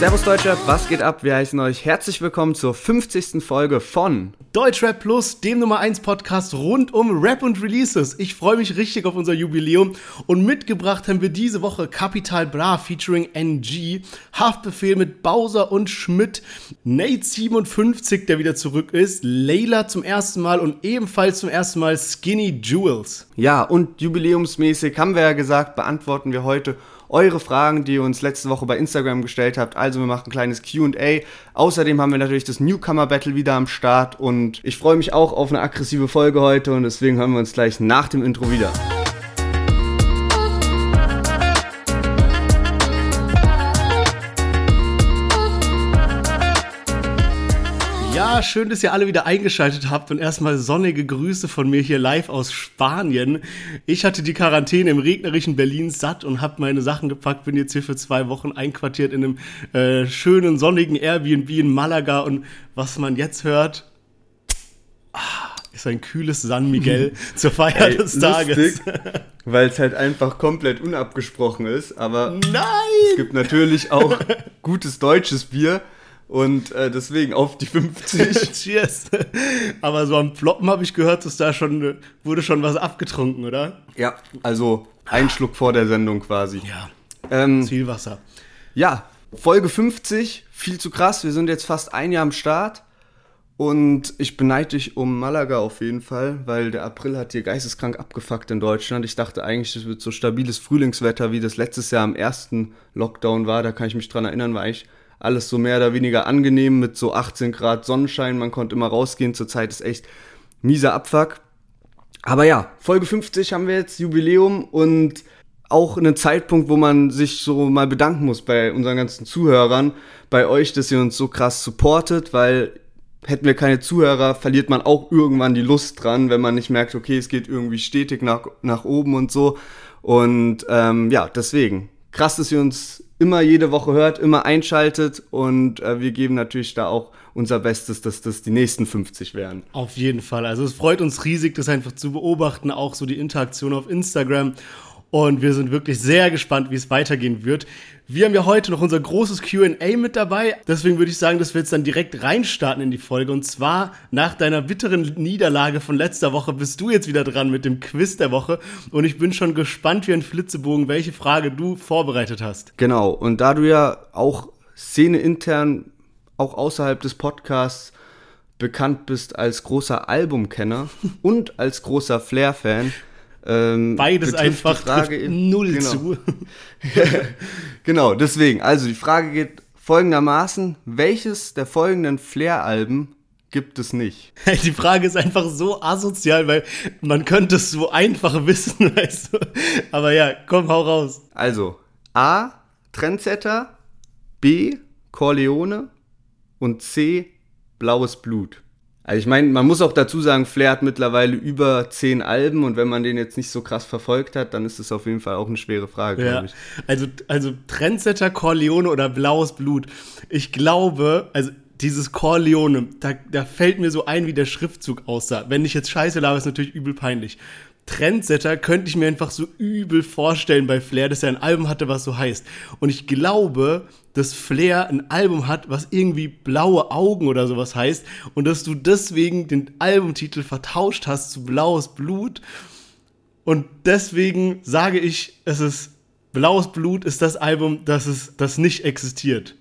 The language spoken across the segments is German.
Servus Deutschrap, was geht ab? Wir heißen euch herzlich willkommen zur 50. Folge von Deutschrap Plus, dem Nummer 1 Podcast rund um Rap und Releases. Ich freue mich richtig auf unser Jubiläum und mitgebracht haben wir diese Woche Capital Bra featuring NG, Haftbefehl mit Bowser und Schmidt, Nate 57, der wieder zurück ist, Layla zum ersten Mal und ebenfalls zum ersten Mal Skinny Jewels. Ja, und jubiläumsmäßig haben wir ja gesagt, beantworten wir heute eure Fragen, die ihr uns letzte Woche bei Instagram gestellt habt. Also wir machen ein kleines QA. Außerdem haben wir natürlich das Newcomer Battle wieder am Start und ich freue mich auch auf eine aggressive Folge heute und deswegen hören wir uns gleich nach dem Intro wieder. Ja, schön, dass ihr alle wieder eingeschaltet habt und erstmal sonnige Grüße von mir hier live aus Spanien. Ich hatte die Quarantäne im regnerischen Berlin satt und habe meine Sachen gepackt, bin jetzt hier für zwei Wochen einquartiert in einem äh, schönen sonnigen Airbnb in Malaga und was man jetzt hört, ah, ist ein kühles San Miguel zur Feier Ey, des Tages. Weil es halt einfach komplett unabgesprochen ist, aber Nein! es gibt natürlich auch gutes deutsches Bier. Und äh, deswegen auf die 50. Cheers. Aber so am Ploppen habe ich gehört, dass da schon wurde schon was abgetrunken, oder? Ja, also ein Schluck vor der Sendung quasi. Ja. Ähm, Zielwasser. Ja, Folge 50, viel zu krass. Wir sind jetzt fast ein Jahr am Start. Und ich beneide dich um Malaga auf jeden Fall, weil der April hat hier geisteskrank abgefuckt in Deutschland. Ich dachte eigentlich, es wird so stabiles Frühlingswetter, wie das letztes Jahr am ersten Lockdown war. Da kann ich mich dran erinnern, war ich alles so mehr oder weniger angenehm mit so 18 Grad Sonnenschein. Man konnte immer rausgehen. Zurzeit ist echt mieser Abfuck. Aber ja, Folge 50 haben wir jetzt Jubiläum und auch einen Zeitpunkt, wo man sich so mal bedanken muss bei unseren ganzen Zuhörern, bei euch, dass ihr uns so krass supportet, weil hätten wir keine Zuhörer, verliert man auch irgendwann die Lust dran, wenn man nicht merkt, okay, es geht irgendwie stetig nach, nach oben und so. Und ähm, ja, deswegen, krass, dass ihr uns immer jede Woche hört, immer einschaltet und äh, wir geben natürlich da auch unser Bestes, dass das die nächsten 50 werden. Auf jeden Fall. Also es freut uns riesig, das einfach zu beobachten, auch so die Interaktion auf Instagram. Und wir sind wirklich sehr gespannt, wie es weitergehen wird. Wir haben ja heute noch unser großes QA mit dabei. Deswegen würde ich sagen, dass wir jetzt dann direkt reinstarten in die Folge. Und zwar nach deiner bitteren Niederlage von letzter Woche bist du jetzt wieder dran mit dem Quiz der Woche. Und ich bin schon gespannt wie ein Flitzebogen, welche Frage du vorbereitet hast. Genau. Und da du ja auch Szene intern, auch außerhalb des Podcasts, bekannt bist als großer Albumkenner und als großer Flair-Fan, ähm, Beides einfach Frage null genau. zu. genau, deswegen. Also die Frage geht folgendermaßen: Welches der folgenden Flair-Alben gibt es nicht? Die Frage ist einfach so asozial, weil man könnte es so einfach wissen, weißt du. Aber ja, komm, hau raus. Also A. Trendsetter, B. Corleone und C. Blaues Blut. Also ich meine, man muss auch dazu sagen, Flair hat mittlerweile über zehn Alben und wenn man den jetzt nicht so krass verfolgt hat, dann ist es auf jeden Fall auch eine schwere Frage, ja. glaube ich. Also, also Trendsetter, Corleone oder Blaues Blut. Ich glaube, also dieses Corleone, da, da fällt mir so ein, wie der Schriftzug aussah. Wenn ich jetzt scheiße labe, ist natürlich übel peinlich. Trendsetter könnte ich mir einfach so übel vorstellen bei Flair, dass er ein Album hatte, was so heißt. Und ich glaube, dass Flair ein Album hat, was irgendwie blaue Augen oder sowas heißt und dass du deswegen den Albumtitel vertauscht hast zu Blaues Blut. Und deswegen sage ich, es ist Blaues Blut ist das Album, das es das nicht existiert.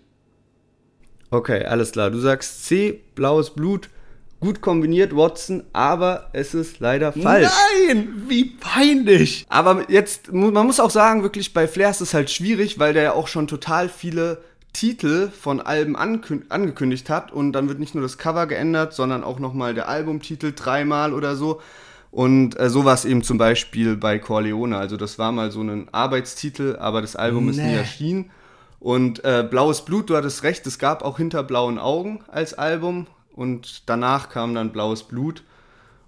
Okay, alles klar. Du sagst C, Blaues Blut gut kombiniert, Watson, aber es ist leider falsch. Nein, wie peinlich. Aber jetzt, man muss auch sagen, wirklich bei Flair ist es halt schwierig, weil der ja auch schon total viele Titel von Alben angekündigt hat und dann wird nicht nur das Cover geändert, sondern auch nochmal der Albumtitel dreimal oder so. Und äh, so war es eben zum Beispiel bei Corleone. Also das war mal so ein Arbeitstitel, aber das Album nee. ist nie erschienen. Und äh, Blaues Blut, du hattest recht, es gab auch Hinter blauen Augen als Album und danach kam dann Blaues Blut.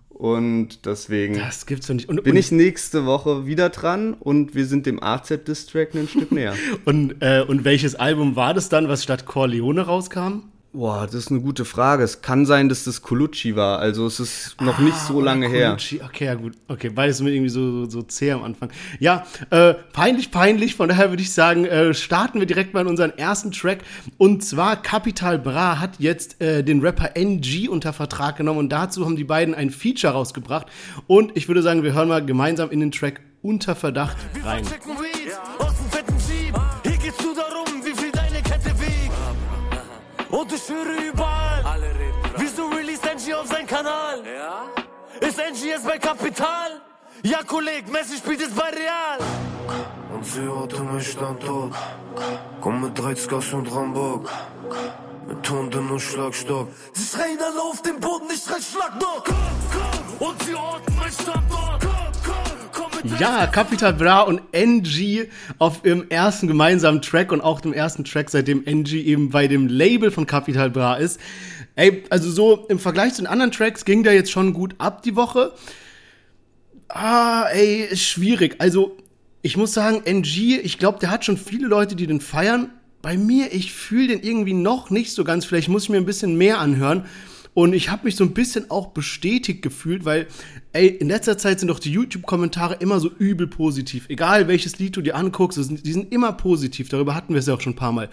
Und deswegen das gibt's doch nicht. Und, bin und ich nächste Woche wieder dran und wir sind dem AZ-Distrack ein Stück näher. und, äh, und welches Album war das dann, was statt Corleone rauskam? Boah, das ist eine gute Frage. Es kann sein, dass das Colucci war. Also es ist noch ah, nicht so lange her. Okay, ja gut. Okay, weil es mir irgendwie so, so, so zäh am Anfang. Ja, äh, peinlich, peinlich. Von daher würde ich sagen, äh, starten wir direkt mal in unseren ersten Track. Und zwar Capital Bra hat jetzt äh, den Rapper NG unter Vertrag genommen und dazu haben die beiden ein Feature rausgebracht. Und ich würde sagen, wir hören mal gemeinsam in den Track Unter Verdacht rein. Und ich höre überall, Alle reden wieso release Angie auf sein Kanal? Ja? Ist Angie jetzt bei Kapital? Ja, Kolleg, Messi spielt jetzt bei Real. Und sie hatte mein Standort. Komm mit 30 und Rambock. Mit Hunden und Schlagstock. Sie schreien alle auf den Boden, ich schrei Schlagbock. Und sie orten mein Standort. Ja, Capital Bra und NG auf ihrem ersten gemeinsamen Track und auch dem ersten Track, seitdem NG eben bei dem Label von Capital Bra ist. Ey, also so im Vergleich zu den anderen Tracks ging der jetzt schon gut ab die Woche. Ah, ey, ist schwierig. Also, ich muss sagen, NG, ich glaube, der hat schon viele Leute, die den feiern. Bei mir, ich fühle den irgendwie noch nicht so ganz. Vielleicht muss ich mir ein bisschen mehr anhören. Und ich habe mich so ein bisschen auch bestätigt gefühlt, weil, ey, in letzter Zeit sind doch die YouTube-Kommentare immer so übel positiv. Egal welches Lied du dir anguckst, die sind immer positiv. Darüber hatten wir es ja auch schon ein paar Mal.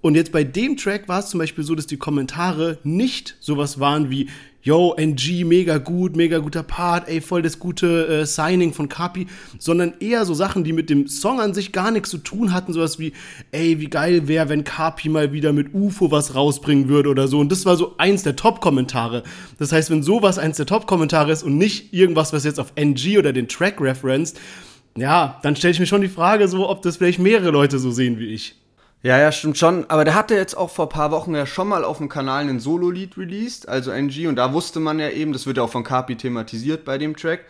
Und jetzt bei dem Track war es zum Beispiel so, dass die Kommentare nicht sowas waren wie, yo, NG, mega gut, mega guter Part, ey, voll das gute äh, Signing von Kapi, sondern eher so Sachen, die mit dem Song an sich gar nichts zu tun hatten, sowas wie, ey, wie geil wäre, wenn Kapi mal wieder mit UFO was rausbringen würde oder so. Und das war so eins der Top-Kommentare. Das heißt, wenn sowas eins der Top-Kommentare ist und nicht irgendwas, was jetzt auf NG oder den Track referenced, ja, dann stelle ich mir schon die Frage so, ob das vielleicht mehrere Leute so sehen wie ich. Ja, ja, stimmt schon. Aber der hatte jetzt auch vor ein paar Wochen ja schon mal auf dem Kanal ein Solo-Lied released, also NG. Und da wusste man ja eben, das wird ja auch von Kapi thematisiert bei dem Track.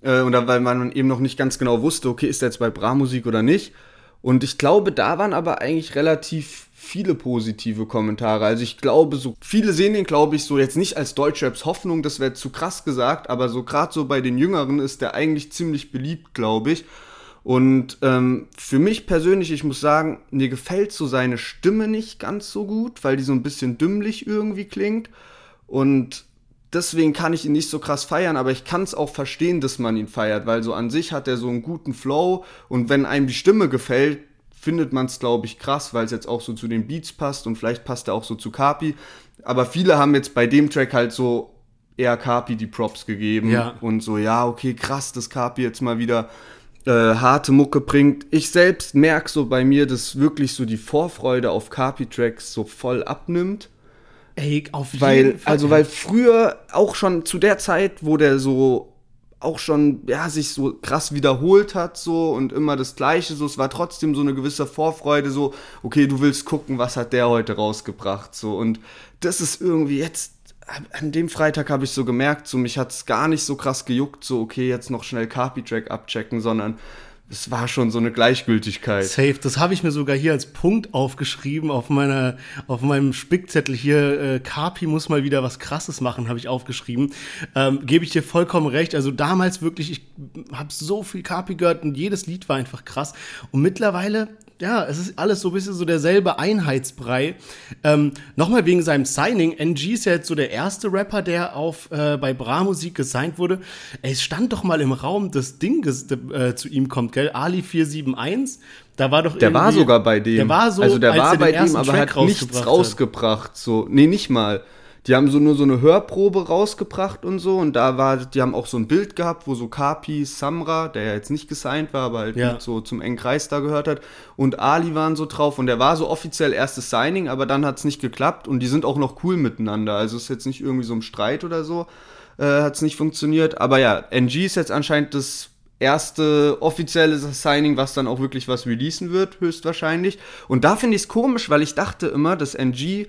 Äh, und da, weil man eben noch nicht ganz genau wusste, okay, ist der jetzt bei Bra-Musik oder nicht. Und ich glaube, da waren aber eigentlich relativ viele positive Kommentare. Also ich glaube, so viele sehen den, glaube ich, so jetzt nicht als Deutschraps Hoffnung, das wäre zu krass gesagt, aber so gerade so bei den Jüngeren ist der eigentlich ziemlich beliebt, glaube ich. Und ähm, für mich persönlich, ich muss sagen, mir gefällt so seine Stimme nicht ganz so gut, weil die so ein bisschen dümmlich irgendwie klingt. Und deswegen kann ich ihn nicht so krass feiern, aber ich kann es auch verstehen, dass man ihn feiert, weil so an sich hat er so einen guten Flow und wenn einem die Stimme gefällt, findet man es, glaube ich, krass, weil es jetzt auch so zu den Beats passt und vielleicht passt er auch so zu Kapi. Aber viele haben jetzt bei dem Track halt so eher Kapi die Props gegeben ja. und so, ja, okay, krass, dass Kapi jetzt mal wieder äh, harte Mucke bringt. Ich selbst merke so bei mir, dass wirklich so die Vorfreude auf Carpi-Tracks so voll abnimmt. Ey, auf jeden weil, Fall. Also, weil früher auch schon zu der Zeit, wo der so auch schon, ja, sich so krass wiederholt hat, so und immer das Gleiche, so, es war trotzdem so eine gewisse Vorfreude, so, okay, du willst gucken, was hat der heute rausgebracht, so, und das ist irgendwie jetzt an dem Freitag habe ich so gemerkt, so mich hat es gar nicht so krass gejuckt, so okay, jetzt noch schnell Carpi-Track abchecken, sondern es war schon so eine Gleichgültigkeit. Safe, das habe ich mir sogar hier als Punkt aufgeschrieben auf meiner, auf meinem Spickzettel hier. Äh, Carpi muss mal wieder was Krasses machen, habe ich aufgeschrieben. Ähm, Gebe ich dir vollkommen recht. Also damals wirklich, ich habe so viel Carpi gehört und jedes Lied war einfach krass. Und mittlerweile ja, es ist alles so ein bisschen so derselbe Einheitsbrei. Ähm, Nochmal wegen seinem Signing. NG ist ja jetzt so der erste Rapper, der auf äh, bei Bra Musik gesigned wurde. Es stand doch mal im Raum, das Ding äh, zu ihm kommt, gell? Ali 471. Da war doch Der war sogar bei dem. Der war so, also der war bei dem, aber hat nichts rausgebracht. Hat. So, nee, nicht mal die haben so nur so eine Hörprobe rausgebracht und so. Und da war, die haben auch so ein Bild gehabt, wo so Kapi, Samra, der ja jetzt nicht gesigned war, aber halt ja. so zum engen Kreis da gehört hat. Und Ali waren so drauf. Und der war so offiziell erstes Signing, aber dann hat es nicht geklappt. Und die sind auch noch cool miteinander, also ist jetzt nicht irgendwie so ein Streit oder so, äh, hat es nicht funktioniert, aber ja, NG ist jetzt anscheinend das erste offizielle Signing, was dann auch wirklich was releasen wird, höchstwahrscheinlich. Und da finde ich es komisch, weil ich dachte immer, dass NG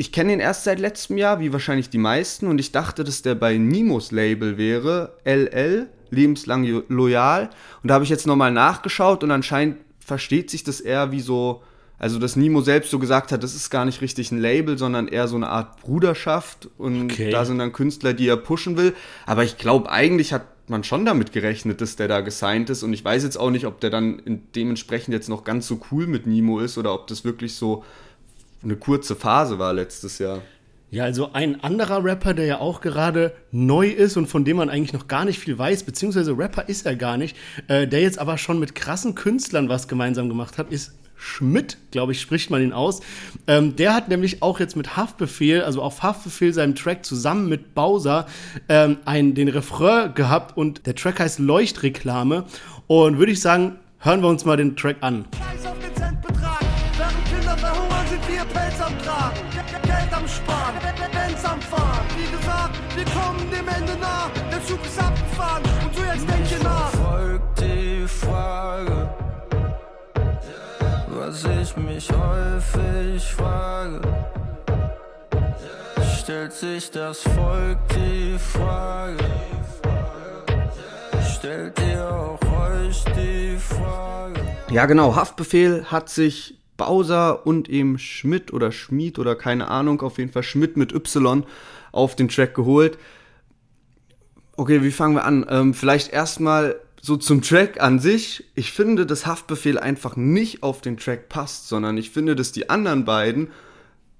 ich kenne ihn erst seit letztem Jahr, wie wahrscheinlich die meisten, und ich dachte, dass der bei Nimos Label wäre, LL, lebenslang loyal. Und da habe ich jetzt nochmal nachgeschaut und anscheinend versteht sich das eher wie so, also dass Nimo selbst so gesagt hat, das ist gar nicht richtig ein Label, sondern eher so eine Art Bruderschaft und okay. da sind dann Künstler, die er pushen will. Aber ich glaube, eigentlich hat man schon damit gerechnet, dass der da gesigned ist und ich weiß jetzt auch nicht, ob der dann dementsprechend jetzt noch ganz so cool mit Nimo ist oder ob das wirklich so eine kurze Phase war letztes Jahr. Ja, also ein anderer Rapper, der ja auch gerade neu ist und von dem man eigentlich noch gar nicht viel weiß, beziehungsweise Rapper ist er gar nicht, äh, der jetzt aber schon mit krassen Künstlern was gemeinsam gemacht hat, ist Schmidt, glaube ich, spricht man ihn aus. Ähm, der hat nämlich auch jetzt mit Haftbefehl, also auf Haftbefehl seinem Track zusammen mit Bowser, ähm, einen, den Refrain gehabt und der Track heißt Leuchtreklame. Und würde ich sagen, hören wir uns mal den Track an. Scheiß auf den Centbetrag, Frage was ich mich häufig frage. Stellt sich das Volk die Frage? Stellt ihr auch euch die Frage? Ja, genau. Haftbefehl hat sich Bowser und eben Schmidt oder Schmied oder keine Ahnung, auf jeden Fall Schmidt mit Y auf den Track geholt. Okay, wie fangen wir an? Ähm, vielleicht erstmal so zum Track an sich, ich finde, dass Haftbefehl einfach nicht auf den Track passt, sondern ich finde, dass die anderen beiden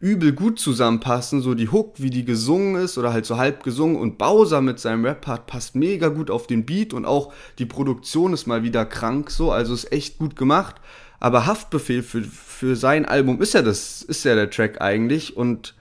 übel gut zusammenpassen, so die Hook, wie die gesungen ist oder halt so halb gesungen und Bowser mit seinem Rap-Part passt mega gut auf den Beat und auch die Produktion ist mal wieder krank so, also ist echt gut gemacht, aber Haftbefehl für, für sein Album ist ja das, ist ja der Track eigentlich und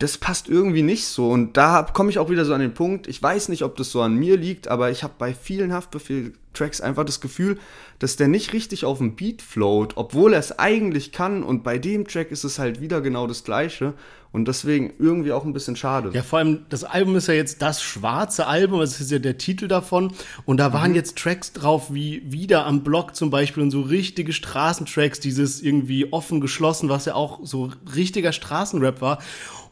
das passt irgendwie nicht so. Und da komme ich auch wieder so an den Punkt, ich weiß nicht, ob das so an mir liegt, aber ich habe bei vielen Haftbefehl-Tracks einfach das Gefühl, dass der nicht richtig auf dem Beat float, obwohl er es eigentlich kann. Und bei dem Track ist es halt wieder genau das Gleiche. Und deswegen irgendwie auch ein bisschen schade. Ja, vor allem, das Album ist ja jetzt das schwarze Album, das ist ja der Titel davon. Und da waren mhm. jetzt Tracks drauf wie Wieder am Block zum Beispiel und so richtige Straßentracks, dieses irgendwie offen geschlossen, was ja auch so richtiger Straßenrap war.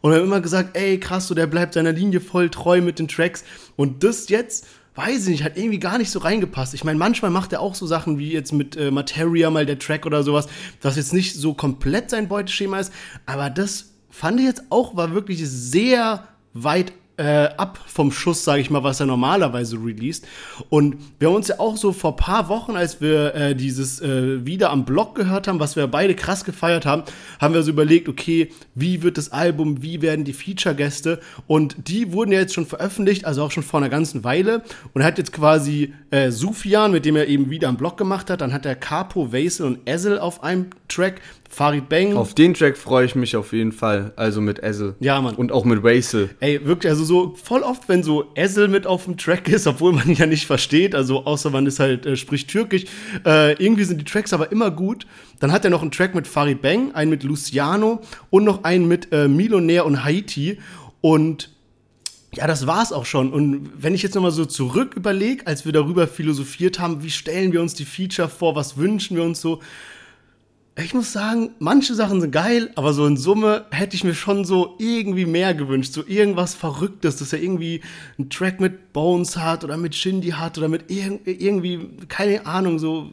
Und er hat immer gesagt, ey, krass, so der bleibt seiner Linie voll treu mit den Tracks. Und das jetzt, weiß ich nicht, hat irgendwie gar nicht so reingepasst. Ich meine, manchmal macht er auch so Sachen wie jetzt mit äh, Materia mal der Track oder sowas, was jetzt nicht so komplett sein Beuteschema ist. Aber das fand ich jetzt auch, war wirklich sehr weit äh, ab vom Schuss, sage ich mal, was er normalerweise released. Und wir haben uns ja auch so vor paar Wochen, als wir äh, dieses äh, wieder am Blog gehört haben, was wir beide krass gefeiert haben, haben wir so überlegt, okay, wie wird das Album, wie werden die Feature-Gäste? Und die wurden ja jetzt schon veröffentlicht, also auch schon vor einer ganzen Weile. Und er hat jetzt quasi äh, Sufian, mit dem er eben wieder am Blog gemacht hat, dann hat er Capo, Vasel und Ezel auf einem Track. Farid Bang. Auf den Track freue ich mich auf jeden Fall. Also mit Ezel. Ja, Mann. Und auch mit Raisel. Ey, wirklich, also so voll oft, wenn so Ezel mit auf dem Track ist, obwohl man ihn ja nicht versteht, also außer man ist halt, äh, spricht Türkisch, äh, irgendwie sind die Tracks aber immer gut. Dann hat er noch einen Track mit Farid Bang, einen mit Luciano und noch einen mit äh, Milonär und Haiti. Und ja, das war's auch schon. Und wenn ich jetzt nochmal so zurück überlege, als wir darüber philosophiert haben, wie stellen wir uns die Feature vor, was wünschen wir uns so, ich muss sagen, manche Sachen sind geil, aber so in Summe hätte ich mir schon so irgendwie mehr gewünscht. So irgendwas Verrücktes, dass er irgendwie einen Track mit Bones hat oder mit Shindy hat oder mit irg irgendwie, keine Ahnung, so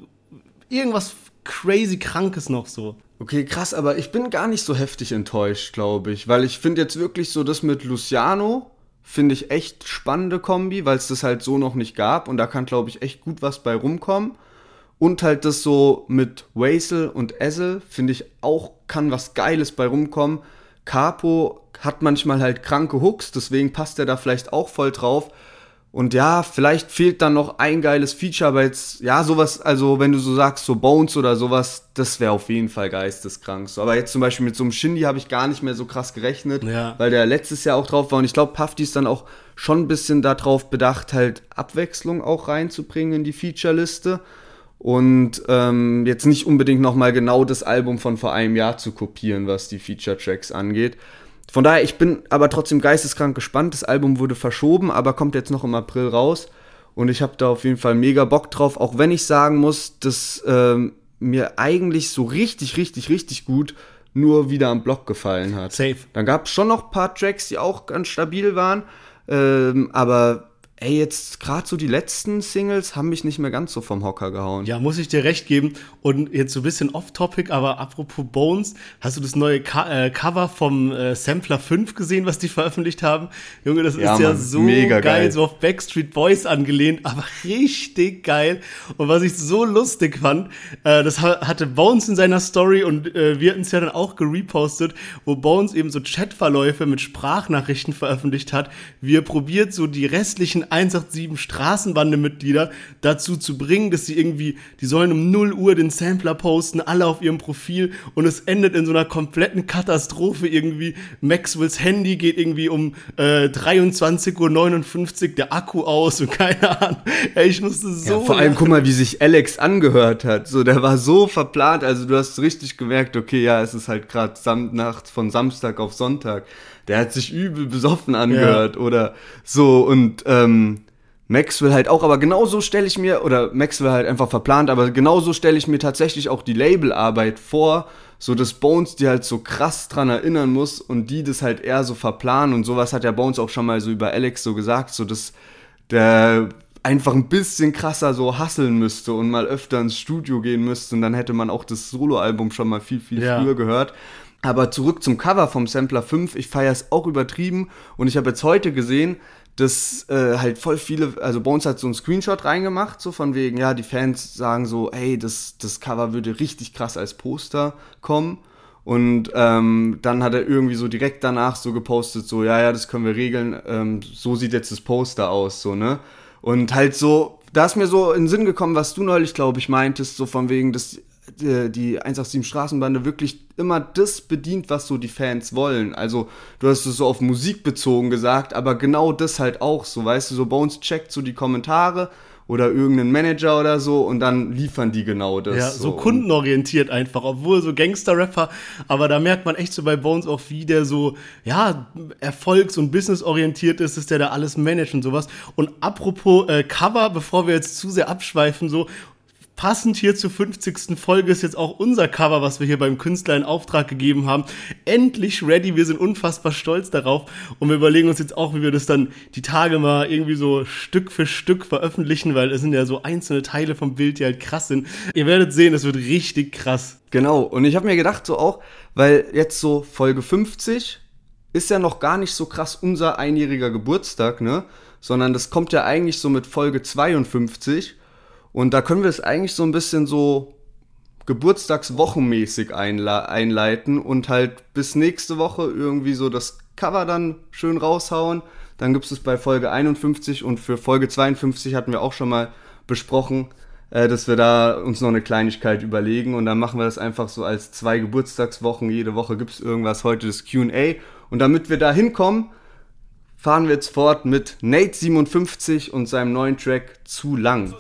irgendwas crazy Krankes noch so. Okay, krass, aber ich bin gar nicht so heftig enttäuscht, glaube ich, weil ich finde jetzt wirklich so das mit Luciano, finde ich echt spannende Kombi, weil es das halt so noch nicht gab und da kann, glaube ich, echt gut was bei rumkommen. Und halt das so mit Wasel und Ezel, finde ich auch, kann was Geiles bei rumkommen. Capo hat manchmal halt kranke Hooks, deswegen passt er da vielleicht auch voll drauf. Und ja, vielleicht fehlt dann noch ein geiles Feature, aber jetzt, ja, sowas, also wenn du so sagst, so Bones oder sowas, das wäre auf jeden Fall geisteskrank. So, aber jetzt zum Beispiel mit so einem Shindy habe ich gar nicht mehr so krass gerechnet, ja. weil der letztes Jahr auch drauf war. Und ich glaube, Puffy ist dann auch schon ein bisschen darauf bedacht, halt Abwechslung auch reinzubringen in die Feature-Liste und ähm, jetzt nicht unbedingt nochmal genau das Album von vor einem Jahr zu kopieren, was die Feature-Tracks angeht. Von daher, ich bin aber trotzdem geisteskrank gespannt. Das Album wurde verschoben, aber kommt jetzt noch im April raus. Und ich habe da auf jeden Fall mega Bock drauf, auch wenn ich sagen muss, dass ähm, mir eigentlich so richtig, richtig, richtig gut nur wieder am Block gefallen hat. Safe. Dann gab es schon noch ein paar Tracks, die auch ganz stabil waren. Ähm, aber ey, jetzt gerade so die letzten Singles haben mich nicht mehr ganz so vom Hocker gehauen. Ja, muss ich dir recht geben. Und jetzt so ein bisschen off-topic, aber apropos Bones, hast du das neue Co äh, Cover vom äh, Sampler 5 gesehen, was die veröffentlicht haben? Junge, das ja, ist ja so geil, geil, so auf Backstreet Boys angelehnt, aber richtig geil. Und was ich so lustig fand, äh, das hatte Bones in seiner Story und äh, wir hatten es ja dann auch gerepostet, wo Bones eben so Chatverläufe mit Sprachnachrichten veröffentlicht hat, wie er probiert, so die restlichen 187 Straßenbande-Mitglieder dazu zu bringen, dass sie irgendwie, die sollen um 0 Uhr den Sampler posten, alle auf ihrem Profil und es endet in so einer kompletten Katastrophe irgendwie. Maxwells Handy geht irgendwie um äh, 23.59 Uhr der Akku aus und keine Ahnung. Ey, ich musste so. Ja, vor allem, guck mal, wie sich Alex angehört hat. So, der war so verplant. Also, du hast richtig gemerkt, okay, ja, es ist halt gerade Sam Nacht von Samstag auf Sonntag der hat sich übel besoffen angehört ja. oder so und ähm, Maxwell halt auch, aber genauso stelle ich mir, oder Maxwell halt einfach verplant, aber genauso stelle ich mir tatsächlich auch die Labelarbeit vor, so dass Bones die halt so krass dran erinnern muss und die das halt eher so verplanen und sowas hat ja Bones auch schon mal so über Alex so gesagt, so dass der einfach ein bisschen krasser so hasseln müsste und mal öfter ins Studio gehen müsste und dann hätte man auch das Soloalbum schon mal viel, viel ja. früher gehört. Aber zurück zum Cover vom Sampler 5. Ich feiere es auch übertrieben. Und ich habe jetzt heute gesehen, dass äh, halt voll viele, also Bones hat so einen Screenshot reingemacht, so von wegen, ja, die Fans sagen so, ey, das, das Cover würde richtig krass als Poster kommen. Und ähm, dann hat er irgendwie so direkt danach so gepostet, so, ja, ja, das können wir regeln, ähm, so sieht jetzt das Poster aus, so, ne? Und halt so, da ist mir so in den Sinn gekommen, was du neulich, glaube ich, meintest, so von wegen, dass die, die 187 Straßenbande wirklich immer das bedient, was so die Fans wollen. Also, du hast es so auf Musik bezogen gesagt, aber genau das halt auch so, weißt du, so Bones checkt so die Kommentare oder irgendeinen Manager oder so und dann liefern die genau das. Ja, so, so kundenorientiert einfach, obwohl so Gangster-Rapper, aber da merkt man echt so bei Bones auch, wie der so, ja, erfolgs- und businessorientiert ist, dass der da alles managt und sowas. Und apropos äh, Cover, bevor wir jetzt zu sehr abschweifen, so, Passend hier zur 50. Folge ist jetzt auch unser Cover, was wir hier beim Künstler in Auftrag gegeben haben. Endlich ready. Wir sind unfassbar stolz darauf. Und wir überlegen uns jetzt auch, wie wir das dann die Tage mal irgendwie so Stück für Stück veröffentlichen, weil es sind ja so einzelne Teile vom Bild, die halt krass sind. Ihr werdet sehen, es wird richtig krass. Genau. Und ich habe mir gedacht, so auch, weil jetzt so Folge 50 ist ja noch gar nicht so krass unser einjähriger Geburtstag, ne? Sondern das kommt ja eigentlich so mit Folge 52. Und da können wir es eigentlich so ein bisschen so geburtstagswochenmäßig einleiten und halt bis nächste Woche irgendwie so das Cover dann schön raushauen. Dann gibt es bei Folge 51 und für Folge 52 hatten wir auch schon mal besprochen, äh, dass wir da uns noch eine Kleinigkeit überlegen und dann machen wir das einfach so als zwei Geburtstagswochen. Jede Woche gibt es irgendwas, heute das QA. Und damit wir da hinkommen, fahren wir jetzt fort mit Nate57 und seinem neuen Track Zu lang.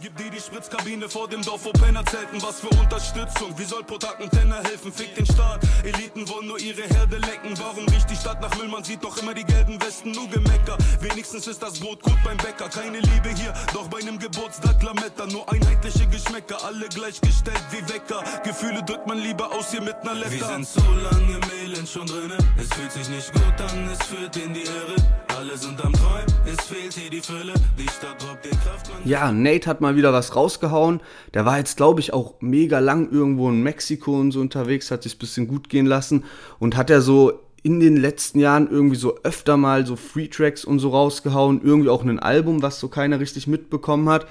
Gib dir die Spritzkabine vor dem Dorf, wo Penner zelten, was für Unterstützung. Wie soll Protaken Penner helfen? Fick den Staat. Eliten wollen nur ihre Herde lecken. Warum riecht die Stadt nach Müll? Man sieht doch immer die gelben Westen, nur Gemecker. Wenigstens ist das Brot gut beim Bäcker. Keine Liebe hier, doch bei einem Geburtstag Lametta. Nur einheitliche Geschmäcker, alle gleichgestellt wie Wecker. Gefühle drückt man lieber aus hier mit ner Letter. Wir sind so lange im Elend schon drinne. Es fühlt sich nicht gut an, es führt in die Irre. Alle sind am Träumen, es fehlt hier die Fülle. Die Stadt droppt den. Ja, Nate hat mal wieder was rausgehauen. Der war jetzt, glaube ich, auch mega lang irgendwo in Mexiko und so unterwegs, hat sich ein bisschen gut gehen lassen und hat er so in den letzten Jahren irgendwie so öfter mal so Free Tracks und so rausgehauen, irgendwie auch ein Album, was so keiner richtig mitbekommen hat.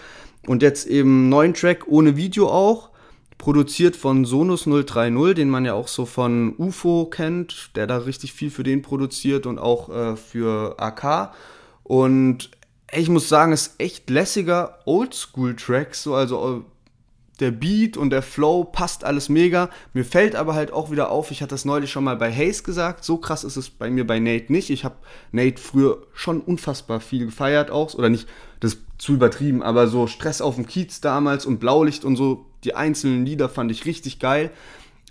Und jetzt eben neuen Track ohne Video auch produziert von Sonus 030, den man ja auch so von UFO kennt, der da richtig viel für den produziert und auch äh, für AK. Und ich muss sagen, es ist echt lässiger Oldschool-Track, so also äh, der Beat und der Flow passt alles mega. Mir fällt aber halt auch wieder auf, ich hatte das neulich schon mal bei Haze gesagt, so krass ist es bei mir bei Nate nicht. Ich habe Nate früher schon unfassbar viel gefeiert auch, oder nicht, das ist zu übertrieben, aber so Stress auf dem Kiez damals und Blaulicht und so die einzelnen Lieder fand ich richtig geil.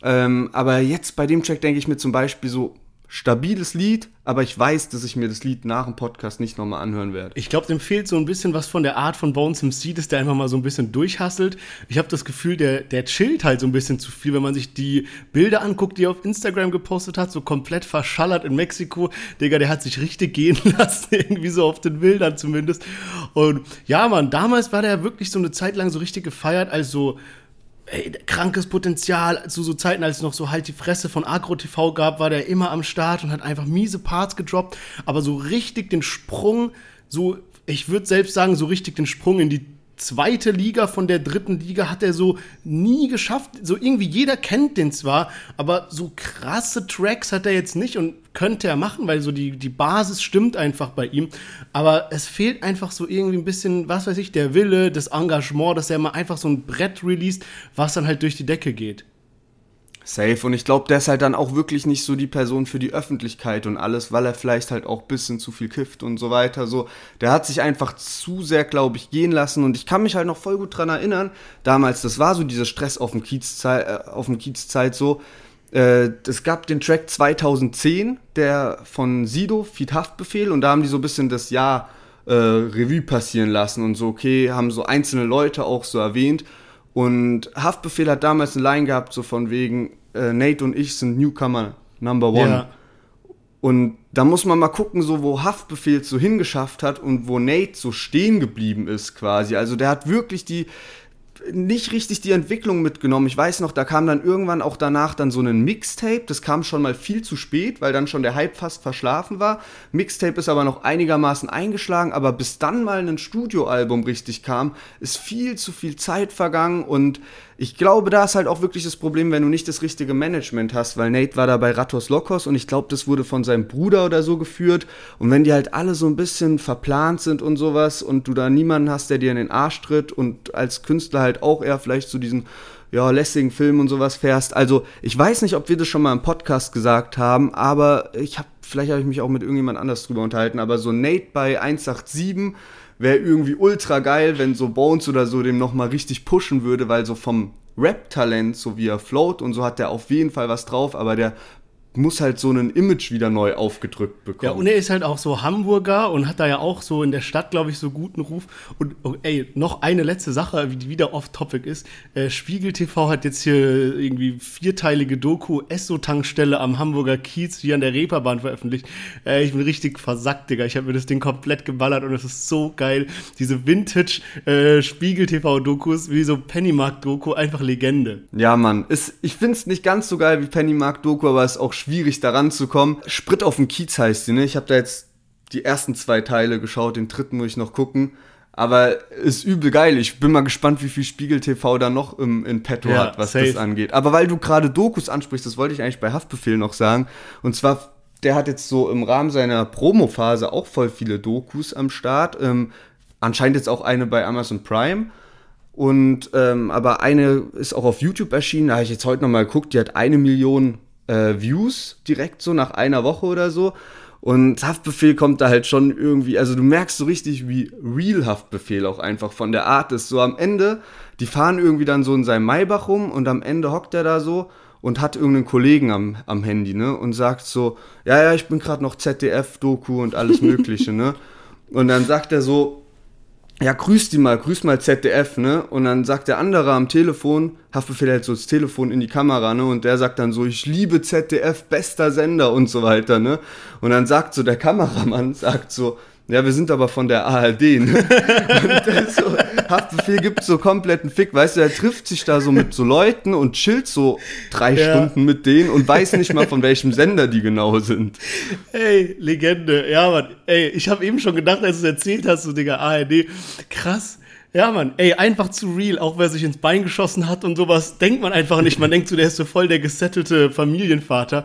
Ähm, aber jetzt bei dem Track denke ich mir zum Beispiel so, stabiles Lied, aber ich weiß, dass ich mir das Lied nach dem Podcast nicht nochmal anhören werde. Ich glaube, dem fehlt so ein bisschen was von der Art von Bones MC, dass der einfach mal so ein bisschen durchhasselt. Ich habe das Gefühl, der, der chillt halt so ein bisschen zu viel, wenn man sich die Bilder anguckt, die er auf Instagram gepostet hat, so komplett verschallert in Mexiko. Digga, der hat sich richtig gehen lassen, irgendwie so auf den Bildern zumindest. Und ja, Mann, damals war der wirklich so eine Zeit lang so richtig gefeiert als so ey, krankes Potenzial. Zu so Zeiten, als es noch so halt die Fresse von Agro TV gab, war der immer am Start und hat einfach miese Parts gedroppt. Aber so richtig den Sprung, so, ich würde selbst sagen, so richtig den Sprung in die zweite Liga von der dritten Liga hat er so nie geschafft. So irgendwie jeder kennt den zwar, aber so krasse Tracks hat er jetzt nicht und könnte er machen, weil so die, die Basis stimmt einfach bei ihm. Aber es fehlt einfach so irgendwie ein bisschen, was weiß ich, der Wille, das Engagement, dass er mal einfach so ein Brett released, was dann halt durch die Decke geht. Safe. Und ich glaube, der ist halt dann auch wirklich nicht so die Person für die Öffentlichkeit und alles, weil er vielleicht halt auch bisschen zu viel kifft und so weiter. So, der hat sich einfach zu sehr, glaube ich, gehen lassen. Und ich kann mich halt noch voll gut dran erinnern, damals, das war so dieser Stress auf dem Kiezzeit, äh, auf dem Kiezzeit so. Äh, es gab den Track 2010, der von Sido, Feed Haftbefehl, und da haben die so ein bisschen das Jahr äh, Revue passieren lassen und so, okay, haben so einzelne Leute auch so erwähnt. Und Haftbefehl hat damals eine Line gehabt, so von wegen, äh, Nate und ich sind Newcomer Number One. Ja. Und da muss man mal gucken, so wo Haftbefehl so hingeschafft hat und wo Nate so stehen geblieben ist quasi. Also der hat wirklich die, nicht richtig die Entwicklung mitgenommen. Ich weiß noch, da kam dann irgendwann auch danach dann so ein Mixtape. Das kam schon mal viel zu spät, weil dann schon der Hype fast verschlafen war. Mixtape ist aber noch einigermaßen eingeschlagen, aber bis dann mal ein Studioalbum richtig kam, ist viel zu viel Zeit vergangen und ich glaube, da ist halt auch wirklich das Problem, wenn du nicht das richtige Management hast, weil Nate war da bei Ratos Lokos und ich glaube, das wurde von seinem Bruder oder so geführt. Und wenn die halt alle so ein bisschen verplant sind und sowas und du da niemanden hast, der dir in den Arsch tritt und als Künstler halt auch eher vielleicht zu diesen ja, lässigen Film und sowas fährst. Also, ich weiß nicht, ob wir das schon mal im Podcast gesagt haben, aber ich habe, vielleicht habe ich mich auch mit irgendjemand anders drüber unterhalten, aber so Nate bei 187 wäre irgendwie ultra geil, wenn so Bones oder so dem nochmal richtig pushen würde, weil so vom Rap-Talent, so wie er float und so hat der auf jeden Fall was drauf, aber der muss halt so ein Image wieder neu aufgedrückt bekommen. Ja, und er ist halt auch so Hamburger und hat da ja auch so in der Stadt, glaube ich, so guten Ruf. Und oh, ey, noch eine letzte Sache, die wieder off-topic ist. Äh, Spiegel TV hat jetzt hier irgendwie vierteilige Doku Esso-Tankstelle am Hamburger Kiez hier an der Reeperbahn veröffentlicht. Äh, ich bin richtig versackt, Digga. Ich habe mir das Ding komplett geballert und es ist so geil. Diese Vintage äh, Spiegel TV-Dokus, wie so Pennymark-Doku, einfach Legende. Ja, Mann. Ist, ich find's nicht ganz so geil wie Pennymark-Doku, aber es ist auch schwierig daran zu kommen. Sprit auf dem Kiez heißt die, ne? Ich habe da jetzt die ersten zwei Teile geschaut, den dritten muss ich noch gucken. Aber ist übel geil. Ich bin mal gespannt, wie viel Spiegel TV da noch im, in petto ja, hat, was safe. das angeht. Aber weil du gerade Dokus ansprichst, das wollte ich eigentlich bei Haftbefehl noch sagen. Und zwar, der hat jetzt so im Rahmen seiner Promo-Phase auch voll viele Dokus am Start. Ähm, anscheinend jetzt auch eine bei Amazon Prime. Und ähm, aber eine ist auch auf YouTube erschienen. Da habe ich jetzt heute noch mal geguckt. Die hat eine Million äh, Views direkt so nach einer Woche oder so. Und Haftbefehl kommt da halt schon irgendwie, also du merkst so richtig, wie real Haftbefehl auch einfach von der Art ist. So am Ende, die fahren irgendwie dann so in seinem Maybach rum und am Ende hockt er da so und hat irgendeinen Kollegen am, am Handy, ne? Und sagt so, ja, ja, ich bin gerade noch ZDF-Doku und alles Mögliche, ne? Und dann sagt er so, ja, grüß die mal, grüß mal ZDF, ne? Und dann sagt der andere am Telefon, Haftbefehl hält so das Telefon in die Kamera, ne? Und der sagt dann so, ich liebe ZDF, bester Sender und so weiter, ne? Und dann sagt so der Kameramann, sagt so, ja, wir sind aber von der ARD, ne? Und der so, Haftbefehl gibt so kompletten Fick, weißt du, er trifft sich da so mit so Leuten und chillt so drei ja. Stunden mit denen und weiß nicht mal von welchem Sender die genau sind. Ey, Legende, ja, Mann. Ey, ich habe eben schon gedacht, als du es erzählt hast, so, Digga, ARD, krass. Ja, Mann, ey, einfach zu real, auch wer sich ins Bein geschossen hat und sowas, denkt man einfach nicht. Man denkt so, der ist so voll der gesettelte Familienvater.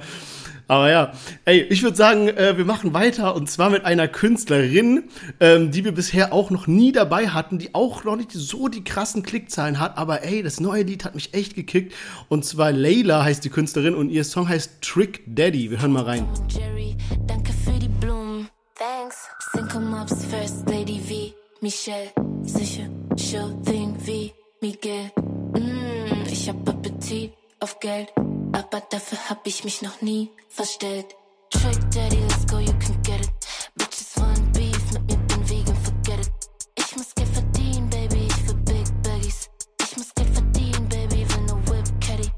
Aber ja, ey, ich würde sagen, äh, wir machen weiter und zwar mit einer Künstlerin, ähm, die wir bisher auch noch nie dabei hatten, die auch noch nicht so die krassen Klickzahlen hat, aber ey, das neue Lied hat mich echt gekickt und zwar Layla heißt die Künstlerin und ihr Song heißt Trick Daddy. Wir hören mal rein. Jerry, danke für die Blumen. Thanks. Single Moms First Lady wie Michelle. Sicher, sure thing wie Miguel. Mm, ich hab Appetit auf Geld, aber dafür hab ich mich noch nie verstellt. Trick Daddy, let's go, you can get it. Bitches wollen Beef, mit mir bin vegan, forget it. Ich muss Geld verdienen, Baby, ich will Big Baggies. Ich muss Geld verdienen, Baby, will ne Whip Caddy.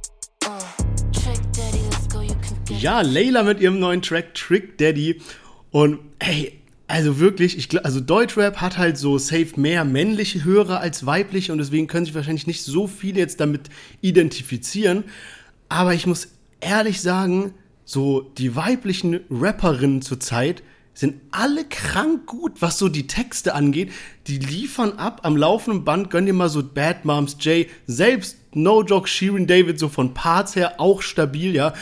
Uh, Trick Daddy, let's go, you can get it. Ja, Layla mit ihrem neuen Track Trick Daddy. Und ey, also wirklich, ich also Deutschrap hat halt so safe mehr männliche Hörer als weibliche und deswegen können sich wahrscheinlich nicht so viele jetzt damit identifizieren. Aber ich muss ehrlich sagen, so die weiblichen Rapperinnen zurzeit sind alle krank gut, was so die Texte angeht. Die liefern ab am laufenden Band. Gönn dir mal so Bad Moms J. Selbst No Joke Shirin David so von Parts her auch stabil, ja.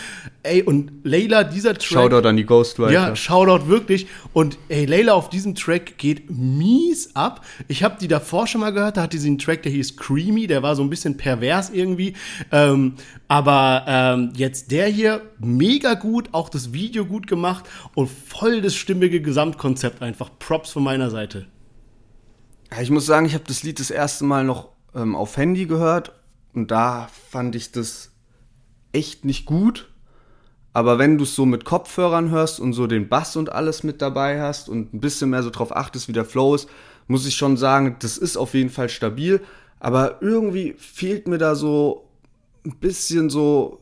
Ey, und Layla, dieser Track. Shoutout an die Ghostwriter. Ja, Shoutout wirklich. Und ey, Layla auf diesem Track geht mies ab. Ich habe die davor schon mal gehört, da hatte sie einen Track, der hieß Creamy, der war so ein bisschen pervers irgendwie. Ähm, aber ähm, jetzt der hier, mega gut, auch das Video gut gemacht und voll das stimmige Gesamtkonzept einfach. Props von meiner Seite. Ja, ich muss sagen, ich habe das Lied das erste Mal noch ähm, auf Handy gehört und da fand ich das echt nicht gut. Aber wenn du es so mit Kopfhörern hörst und so den Bass und alles mit dabei hast und ein bisschen mehr so drauf achtest, wie der Flow ist, muss ich schon sagen, das ist auf jeden Fall stabil. Aber irgendwie fehlt mir da so ein bisschen so.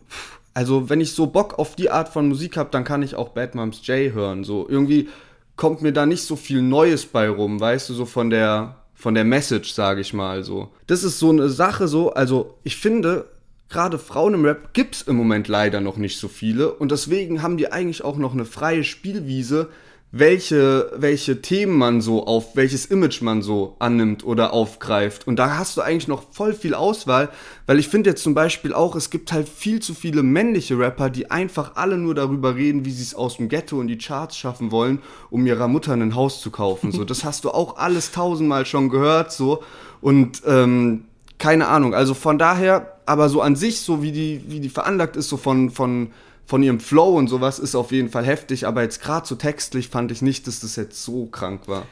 Also, wenn ich so Bock auf die Art von Musik habe, dann kann ich auch Bad Moms J hören. So irgendwie kommt mir da nicht so viel Neues bei rum, weißt du, so von der von der Message, sage ich mal so. Das ist so eine Sache so, also ich finde, gerade Frauen im Rap gibt's im Moment leider noch nicht so viele und deswegen haben die eigentlich auch noch eine freie Spielwiese, welche, welche Themen man so auf, welches Image man so annimmt oder aufgreift. Und da hast du eigentlich noch voll viel Auswahl, weil ich finde jetzt zum Beispiel auch, es gibt halt viel zu viele männliche Rapper, die einfach alle nur darüber reden, wie sie es aus dem Ghetto und die Charts schaffen wollen, um ihrer Mutter ein Haus zu kaufen. So, das hast du auch alles tausendmal schon gehört, so. Und ähm, keine Ahnung. Also von daher, aber so an sich, so wie die, wie die veranlagt ist, so von, von von ihrem Flow und sowas ist auf jeden Fall heftig, aber jetzt gerade so textlich fand ich nicht, dass das jetzt so krank war.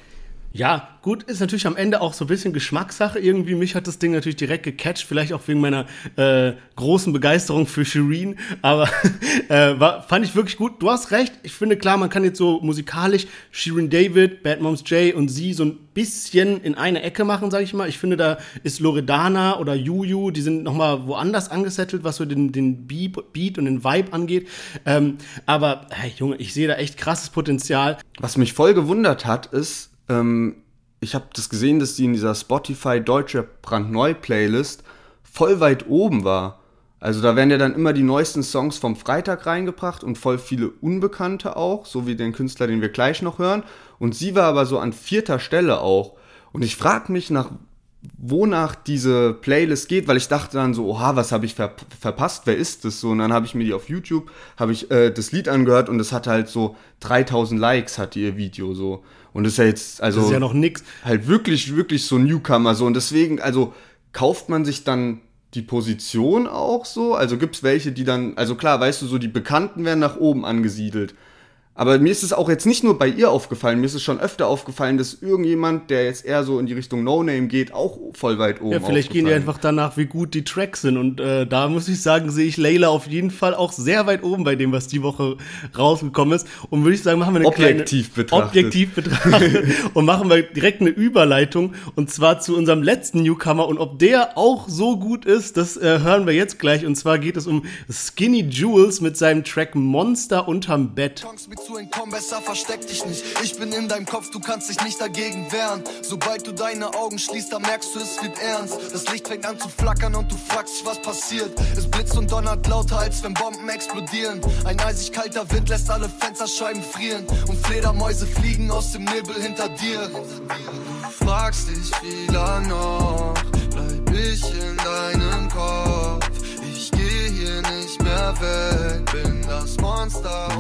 Ja, gut, ist natürlich am Ende auch so ein bisschen Geschmackssache irgendwie. Mich hat das Ding natürlich direkt gecatcht, vielleicht auch wegen meiner äh, großen Begeisterung für Shireen, aber äh, war, fand ich wirklich gut. Du hast recht, ich finde klar, man kann jetzt so musikalisch Shireen David, Bad Moms J und sie so ein bisschen in eine Ecke machen, sag ich mal. Ich finde, da ist Loredana oder Juju, die sind nochmal woanders angesettelt, was so den, den Beat und den Vibe angeht. Ähm, aber, hey, Junge, ich sehe da echt krasses Potenzial. Was mich voll gewundert hat, ist, ähm, ich habe das gesehen, dass die in dieser Spotify Deutsche brandneu Playlist voll weit oben war. Also da werden ja dann immer die neuesten Songs vom Freitag reingebracht und voll viele Unbekannte auch, so wie den Künstler, den wir gleich noch hören. Und sie war aber so an vierter Stelle auch. Und ich frage mich nach, wonach diese Playlist geht, weil ich dachte dann so, oha, was habe ich ver verpasst, wer ist das so? Und dann habe ich mir die auf YouTube, habe ich äh, das Lied angehört und es hat halt so 3000 Likes, hat ihr Video so. Und das ist ja jetzt, also. Das ist ja noch nix. Halt wirklich, wirklich so Newcomer so. Und deswegen, also kauft man sich dann die Position auch so? Also gibt es welche, die dann, also klar, weißt du, so die Bekannten werden nach oben angesiedelt. Aber mir ist es auch jetzt nicht nur bei ihr aufgefallen, mir ist es schon öfter aufgefallen, dass irgendjemand, der jetzt eher so in die Richtung No-Name geht, auch voll weit oben Ja, vielleicht gehen die einfach danach, wie gut die Tracks sind. Und äh, da muss ich sagen, sehe ich Layla auf jeden Fall auch sehr weit oben bei dem, was die Woche rausgekommen ist. Und würde ich sagen, machen wir eine objektiv kleine... Betrachtet. Objektiv betrachtet. und machen wir direkt eine Überleitung. Und zwar zu unserem letzten Newcomer. Und ob der auch so gut ist, das äh, hören wir jetzt gleich. Und zwar geht es um Skinny Jules mit seinem Track Monster unterm Bett. Chance mir zu entkommen, besser versteck dich nicht. Ich bin in deinem Kopf, du kannst dich nicht dagegen wehren. Sobald du deine Augen schließt, dann merkst du, es wird ernst. Das Licht fängt an zu flackern und du fragst dich, was passiert. Es blitzt und donnert lauter, als wenn Bomben explodieren. Ein eisig kalter Wind lässt alle Fensterscheiben frieren. Und Fledermäuse fliegen aus dem Nebel hinter dir. Du fragst dich, wie lange noch bleib ich in deinem Kopf.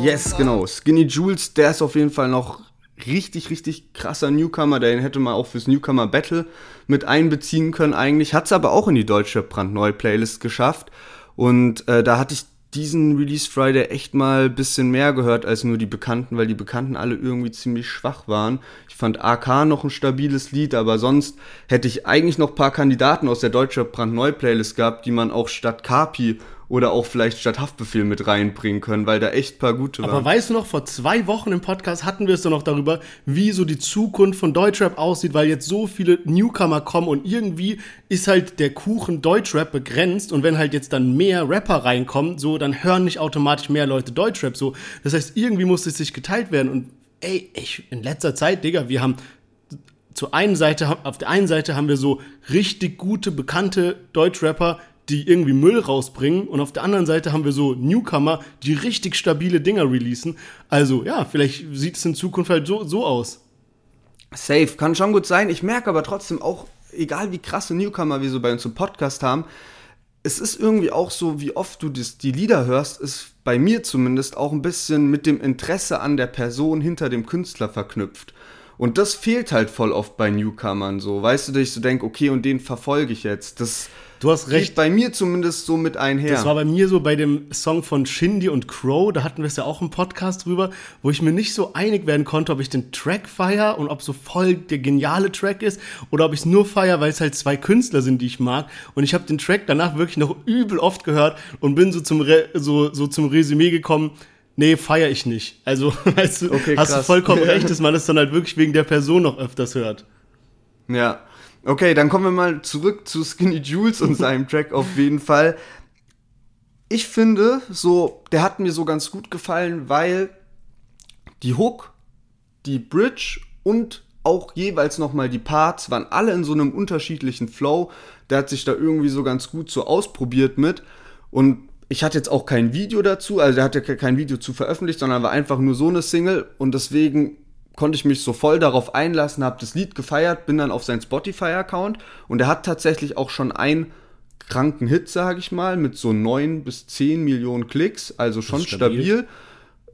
Yes, genau. Skinny Jules, der ist auf jeden Fall noch richtig, richtig krasser Newcomer. Den hätte man auch fürs Newcomer Battle mit einbeziehen können eigentlich. Hat es aber auch in die deutsche brandneue Playlist geschafft. Und äh, da hatte ich diesen Release Friday echt mal ein bisschen mehr gehört als nur die Bekannten, weil die Bekannten alle irgendwie ziemlich schwach waren. Ich fand AK noch ein stabiles Lied, aber sonst hätte ich eigentlich noch ein paar Kandidaten aus der deutsche brandneu Playlist gehabt, die man auch statt Kapi oder auch vielleicht statt Haftbefehl mit reinbringen können, weil da echt ein paar gute Aber waren. weißt du noch, vor zwei Wochen im Podcast hatten wir es doch noch darüber, wie so die Zukunft von Deutschrap aussieht, weil jetzt so viele Newcomer kommen und irgendwie ist halt der Kuchen Deutschrap begrenzt und wenn halt jetzt dann mehr Rapper reinkommen, so, dann hören nicht automatisch mehr Leute Deutschrap so. Das heißt, irgendwie muss es sich geteilt werden und ey, ich, in letzter Zeit, Digga, wir haben zur einen Seite, auf der einen Seite haben wir so richtig gute, bekannte Deutschrapper, die irgendwie Müll rausbringen und auf der anderen Seite haben wir so Newcomer, die richtig stabile Dinger releasen. Also ja, vielleicht sieht es in Zukunft halt so, so aus. Safe, kann schon gut sein. Ich merke aber trotzdem auch, egal wie krasse Newcomer wir so bei uns im Podcast haben, es ist irgendwie auch so, wie oft du das, die Lieder hörst, ist bei mir zumindest auch ein bisschen mit dem Interesse an der Person hinter dem Künstler verknüpft. Und das fehlt halt voll oft bei Newcomern so. Weißt du, dass ich so denke, okay, und den verfolge ich jetzt. Das Du hast geht recht. bei mir zumindest so mit einher. Das war bei mir so bei dem Song von Shindy und Crow, da hatten wir es ja auch im Podcast drüber, wo ich mir nicht so einig werden konnte, ob ich den Track feier und ob so voll der geniale Track ist oder ob ich es nur feier, weil es halt zwei Künstler sind, die ich mag. Und ich habe den Track danach wirklich noch übel oft gehört und bin so zum, Re so, so zum Resümee gekommen, nee, feier ich nicht. Also, weißt du, Okay, hast du vollkommen recht, dass man es dann halt wirklich wegen der Person noch öfters hört. Ja. Okay, dann kommen wir mal zurück zu Skinny Jules und seinem Track auf jeden Fall. Ich finde, so, der hat mir so ganz gut gefallen, weil die Hook, die Bridge und auch jeweils nochmal die Parts waren alle in so einem unterschiedlichen Flow. Der hat sich da irgendwie so ganz gut so ausprobiert mit. Und ich hatte jetzt auch kein Video dazu, also der hat ja ke- kein Video zu veröffentlicht, sondern war einfach nur so eine Single und deswegen konnte ich mich so voll darauf einlassen, habe das Lied gefeiert, bin dann auf sein Spotify-Account und er hat tatsächlich auch schon einen kranken Hit, sage ich mal, mit so 9 bis 10 Millionen Klicks, also schon stabil. stabil.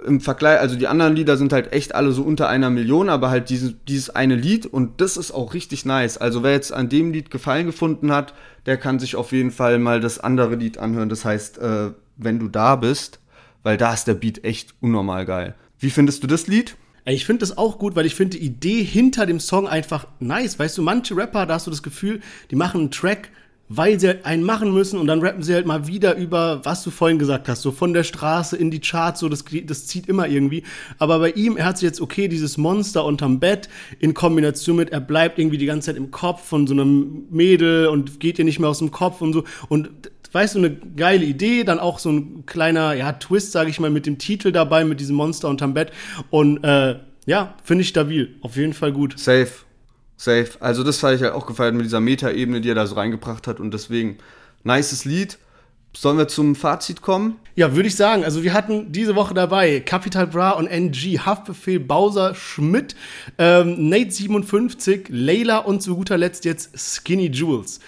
Im Vergleich, also die anderen Lieder sind halt echt alle so unter einer Million, aber halt diese, dieses eine Lied und das ist auch richtig nice. Also wer jetzt an dem Lied Gefallen gefunden hat, der kann sich auf jeden Fall mal das andere Lied anhören. Das heißt, äh, wenn du da bist, weil da ist der Beat echt unnormal geil. Wie findest du das Lied? Ich finde das auch gut, weil ich finde die Idee hinter dem Song einfach nice. Weißt du, manche Rapper, da hast du das Gefühl, die machen einen Track, weil sie halt einen machen müssen und dann rappen sie halt mal wieder über, was du vorhin gesagt hast, so von der Straße in die Charts, so das, das zieht immer irgendwie. Aber bei ihm, er hat sich jetzt, okay, dieses Monster unterm Bett in Kombination mit, er bleibt irgendwie die ganze Zeit im Kopf von so einem Mädel und geht ihr nicht mehr aus dem Kopf und so. Und weißt du, eine geile Idee, dann auch so ein kleiner, ja, Twist, sage ich mal, mit dem Titel dabei, mit diesem Monster unterm Bett. Und äh, ja, finde ich stabil. Auf jeden Fall gut. Safe. Safe. Also das habe ich halt auch gefeiert mit dieser Meta-Ebene, die er da so reingebracht hat und deswegen nices Lied. Sollen wir zum Fazit kommen? Ja, würde ich sagen. Also wir hatten diese Woche dabei Capital Bra und NG, Haftbefehl, Bowser, Schmidt, ähm, Nate 57, Layla und zu guter Letzt jetzt Skinny Jules.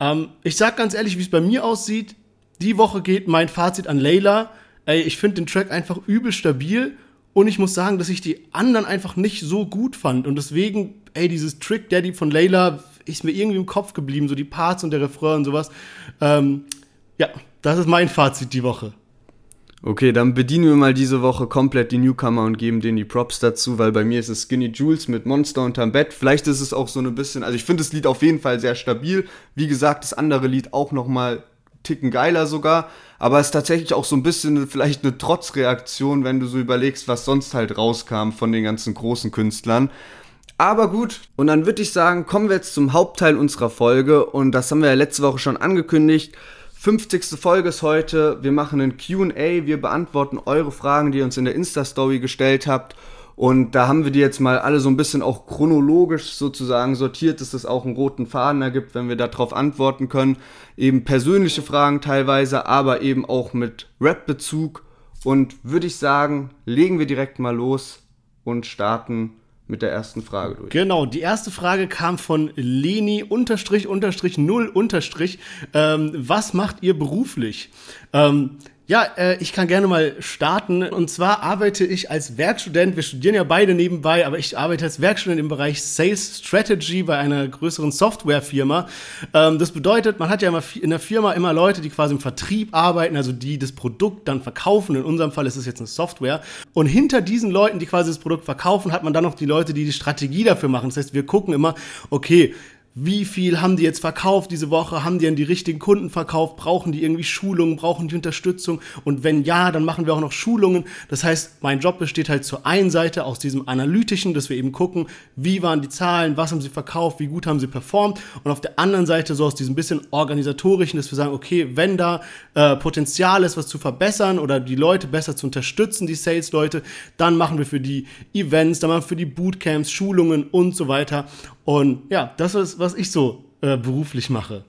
Ähm, ich sag ganz ehrlich, wie es bei mir aussieht. Die Woche geht mein Fazit an Layla. Ey, ich finde den Track einfach übel stabil und ich muss sagen, dass ich die anderen einfach nicht so gut fand und deswegen, ey, dieses Trick Daddy von Layla ist mir irgendwie im Kopf geblieben, so die Parts und der Refrain und sowas. Ähm, ja, das ist mein Fazit die Woche. Okay, dann bedienen wir mal diese Woche komplett die Newcomer und geben denen die Props dazu, weil bei mir ist es Skinny Jules mit Monster unterm Bett. Vielleicht ist es auch so ein bisschen, also ich finde das Lied auf jeden Fall sehr stabil. Wie gesagt, das andere Lied auch noch mal ticken geiler sogar, aber es ist tatsächlich auch so ein bisschen vielleicht eine Trotzreaktion, wenn du so überlegst, was sonst halt rauskam von den ganzen großen Künstlern. Aber gut, und dann würde ich sagen, kommen wir jetzt zum Hauptteil unserer Folge und das haben wir ja letzte Woche schon angekündigt. 50. Folge ist heute. Wir machen ein QA. Wir beantworten eure Fragen, die ihr uns in der Insta-Story gestellt habt. Und da haben wir die jetzt mal alle so ein bisschen auch chronologisch sozusagen sortiert, dass das auch einen roten Faden ergibt, wenn wir darauf antworten können. Eben persönliche Fragen teilweise, aber eben auch mit Rap-Bezug. Und würde ich sagen, legen wir direkt mal los und starten mit der ersten Frage durch. Genau, die erste Frage kam von Leni unterstrich unterstrich null unterstrich. Ähm, was macht ihr beruflich? Ähm, ja, äh, ich kann gerne mal starten. Und zwar arbeite ich als Werkstudent. Wir studieren ja beide nebenbei, aber ich arbeite als Werkstudent im Bereich Sales Strategy bei einer größeren Softwarefirma. Ähm, das bedeutet, man hat ja immer in der Firma immer Leute, die quasi im Vertrieb arbeiten, also die das Produkt dann verkaufen. In unserem Fall ist es jetzt eine Software. Und hinter diesen Leuten, die quasi das Produkt verkaufen, hat man dann noch die Leute, die die Strategie dafür machen. Das heißt, wir gucken immer, okay, wie viel haben die jetzt verkauft diese Woche, haben die an die richtigen Kunden verkauft, brauchen die irgendwie Schulungen, brauchen die Unterstützung? Und wenn ja, dann machen wir auch noch Schulungen. Das heißt, mein Job besteht halt zur einen Seite aus diesem analytischen, dass wir eben gucken, wie waren die Zahlen, was haben sie verkauft, wie gut haben sie performt. Und auf der anderen Seite so aus diesem bisschen organisatorischen, dass wir sagen, okay, wenn da äh, Potenzial ist, was zu verbessern oder die Leute besser zu unterstützen, die Sales-Leute, dann machen wir für die Events, dann machen wir für die Bootcamps, Schulungen und so weiter. Und ja, das ist, was ich so äh, beruflich mache.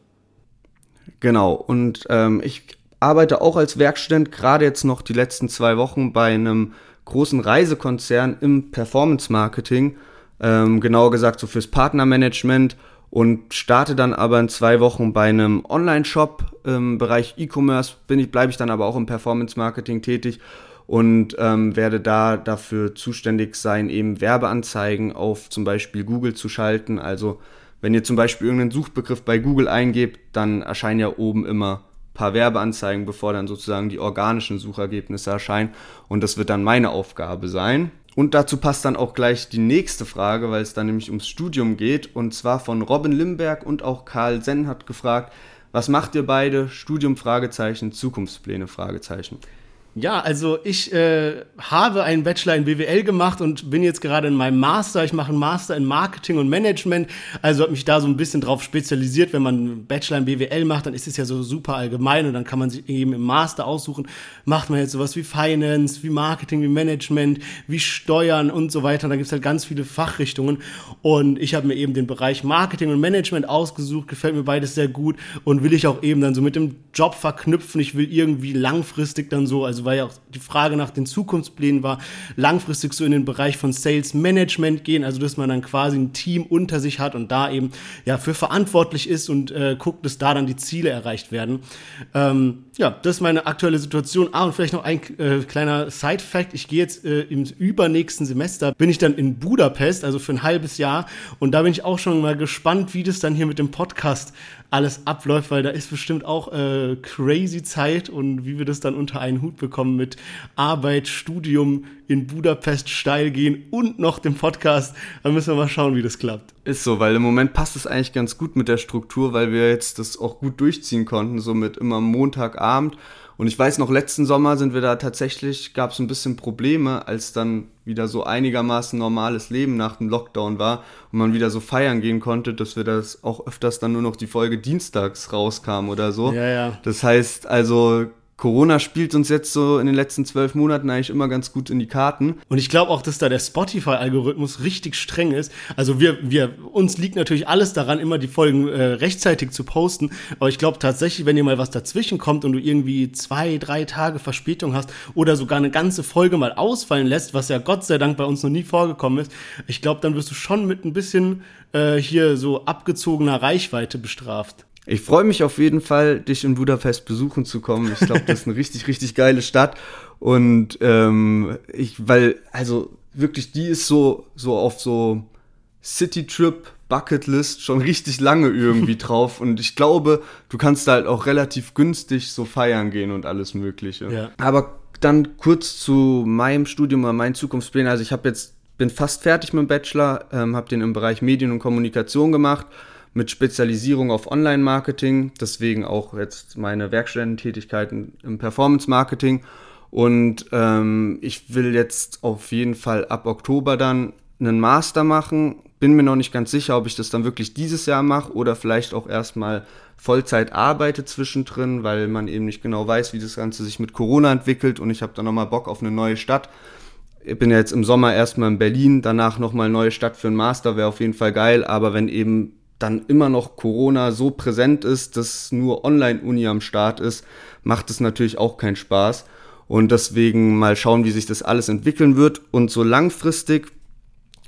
Genau, und ähm, ich arbeite auch als Werkstudent, gerade jetzt noch die letzten zwei Wochen bei einem großen Reisekonzern im Performance Marketing, ähm, genauer gesagt so fürs Partnermanagement und starte dann aber in zwei Wochen bei einem Online-Shop im Bereich E-Commerce, bin ich, bleibe ich dann aber auch im Performance Marketing tätig und ähm, werde da dafür zuständig sein, eben Werbeanzeigen auf zum Beispiel Google zu schalten. Also wenn ihr zum Beispiel irgendeinen Suchbegriff bei Google eingebt, dann erscheinen ja oben immer paar Werbeanzeigen, bevor dann sozusagen die organischen Suchergebnisse erscheinen. Und das wird dann meine Aufgabe sein. Und dazu passt dann auch gleich die nächste Frage, weil es dann nämlich ums Studium geht. Und zwar von Robin Limberg und auch Karl Senn hat gefragt, was macht ihr beide? Studium Fragezeichen, Zukunftspläne Fragezeichen. Ja, also ich äh, habe einen Bachelor in BWL gemacht und bin jetzt gerade in meinem Master. Ich mache einen Master in Marketing und Management. Also habe mich da so ein bisschen drauf spezialisiert. Wenn man einen Bachelor in BWL macht, dann ist es ja so super allgemein und dann kann man sich eben im Master aussuchen, macht man jetzt sowas wie Finance, wie Marketing, wie Management, wie Steuern und so weiter. Da gibt es halt ganz viele Fachrichtungen und ich habe mir eben den Bereich Marketing und Management ausgesucht. Gefällt mir beides sehr gut und will ich auch eben dann so mit dem Job verknüpfen. Ich will irgendwie langfristig dann so, also weil ja auch die Frage nach den Zukunftsplänen war, langfristig so in den Bereich von Sales Management gehen, also dass man dann quasi ein Team unter sich hat und da eben ja für verantwortlich ist und äh, guckt, dass da dann die Ziele erreicht werden. Ähm, ja, das ist meine aktuelle Situation. Ah, und vielleicht noch ein äh, kleiner Side-Fact. Ich gehe jetzt äh, im übernächsten Semester, bin ich dann in Budapest, also für ein halbes Jahr. Und da bin ich auch schon mal gespannt, wie das dann hier mit dem Podcast alles abläuft, weil da ist bestimmt auch äh, crazy Zeit und wie wir das dann unter einen Hut bekommen mit Arbeit, Studium in Budapest steil gehen und noch dem Podcast. Da müssen wir mal schauen, wie das klappt. Ist so, weil im Moment passt es eigentlich ganz gut mit der Struktur, weil wir jetzt das auch gut durchziehen konnten, so mit immer Montagabend und ich weiß noch, letzten Sommer sind wir da tatsächlich, gab es ein bisschen Probleme, als dann wieder so einigermaßen normales Leben nach dem Lockdown war und man wieder so feiern gehen konnte, dass wir das auch öfters dann nur noch die Folge dienstags rauskam oder so. Ja, ja. Das heißt also, Corona spielt uns jetzt so in den letzten zwölf Monaten eigentlich immer ganz gut in die Karten. Und ich glaube auch, dass da der Spotify-Algorithmus richtig streng ist. Also wir, wir, uns liegt natürlich alles daran, immer die Folgen äh, rechtzeitig zu posten. Aber ich glaube tatsächlich, wenn dir mal was dazwischen kommt und du irgendwie zwei, drei Tage Verspätung hast oder sogar eine ganze Folge mal ausfallen lässt, was ja Gott sei Dank bei uns noch nie vorgekommen ist, ich glaube, dann wirst du schon mit ein bisschen äh, hier so abgezogener Reichweite bestraft. Ich freue mich auf jeden Fall, dich in Budapest besuchen zu kommen. Ich glaube, das ist eine richtig, richtig geile Stadt. Und ähm, ich, weil, also wirklich, die ist so, so auf so City-Trip, Bucketlist schon richtig lange irgendwie drauf. Und ich glaube, du kannst da halt auch relativ günstig so feiern gehen und alles Mögliche. Ja. Aber dann kurz zu meinem Studium oder meinen Zukunftsplänen. Also ich habe jetzt, bin fast fertig mit dem Bachelor, ähm, habe den im Bereich Medien und Kommunikation gemacht mit Spezialisierung auf Online-Marketing, deswegen auch jetzt meine Werkstudententätigkeiten im Performance-Marketing. Und ähm, ich will jetzt auf jeden Fall ab Oktober dann einen Master machen. Bin mir noch nicht ganz sicher, ob ich das dann wirklich dieses Jahr mache oder vielleicht auch erstmal Vollzeit arbeite zwischendrin, weil man eben nicht genau weiß, wie das Ganze sich mit Corona entwickelt. Und ich habe dann nochmal Bock auf eine neue Stadt. Ich bin ja jetzt im Sommer erstmal in Berlin, danach nochmal neue Stadt für einen Master, wäre auf jeden Fall geil. Aber wenn eben dann immer noch Corona so präsent ist, dass nur Online-Uni am Start ist, macht es natürlich auch keinen Spaß. Und deswegen mal schauen, wie sich das alles entwickeln wird. Und so langfristig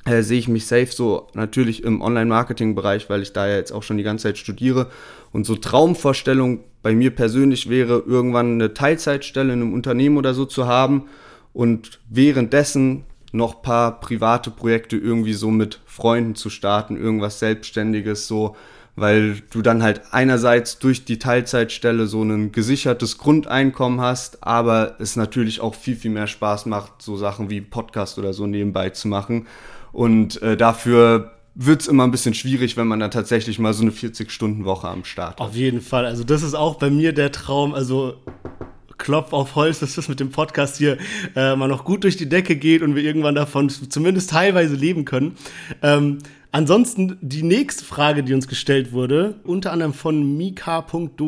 äh, sehe ich mich safe so natürlich im Online-Marketing-Bereich, weil ich da ja jetzt auch schon die ganze Zeit studiere. Und so Traumvorstellung bei mir persönlich wäre, irgendwann eine Teilzeitstelle in einem Unternehmen oder so zu haben und währenddessen noch paar private Projekte irgendwie so mit Freunden zu starten, irgendwas Selbstständiges so, weil du dann halt einerseits durch die Teilzeitstelle so ein gesichertes Grundeinkommen hast, aber es natürlich auch viel, viel mehr Spaß macht, so Sachen wie Podcast oder so nebenbei zu machen. Und äh, dafür wird es immer ein bisschen schwierig, wenn man dann tatsächlich mal so eine 40-Stunden-Woche am Start hat. Auf jeden Fall. Also das ist auch bei mir der Traum. Also Klopf auf Holz, dass das mit dem Podcast hier äh, mal noch gut durch die Decke geht und wir irgendwann davon zumindest teilweise leben können. Ähm, ansonsten die nächste Frage, die uns gestellt wurde, unter anderem von mika.do-k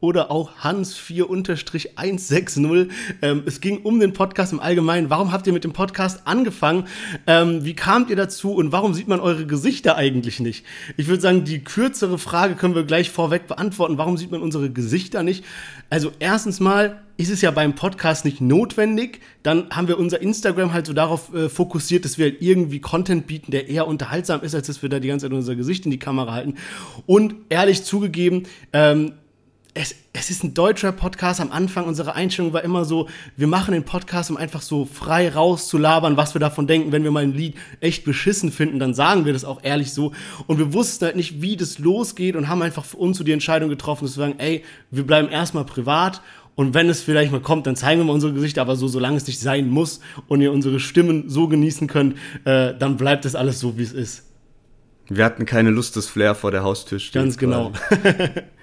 oder auch Hans4-160. Ähm, es ging um den Podcast im Allgemeinen. Warum habt ihr mit dem Podcast angefangen? Ähm, wie kamt ihr dazu und warum sieht man eure Gesichter eigentlich nicht? Ich würde sagen, die kürzere Frage können wir gleich vorweg beantworten. Warum sieht man unsere Gesichter nicht? Also erstens mal ist es ja beim Podcast nicht notwendig. Dann haben wir unser Instagram halt so darauf äh, fokussiert, dass wir halt irgendwie Content bieten, der eher unterhaltsam ist, als dass wir da die ganze Zeit unser Gesicht in die Kamera halten. Und ehrlich zugegeben, ähm, es, es ist ein deutscher Podcast. Am Anfang unsere Einstellung war immer so, wir machen den Podcast, um einfach so frei rauszulabern, was wir davon denken. Wenn wir mal ein Lied echt beschissen finden, dann sagen wir das auch ehrlich so. Und wir wussten halt nicht, wie das losgeht und haben einfach für uns so die Entscheidung getroffen, dass wir sagen, ey, wir bleiben erstmal privat und wenn es vielleicht mal kommt, dann zeigen wir mal unsere Gesichter, aber so, solange es nicht sein muss und ihr unsere Stimmen so genießen könnt, äh, dann bleibt das alles so, wie es ist. Wir hatten keine Lust, das Flair vor der Haustür steht. Ganz genau.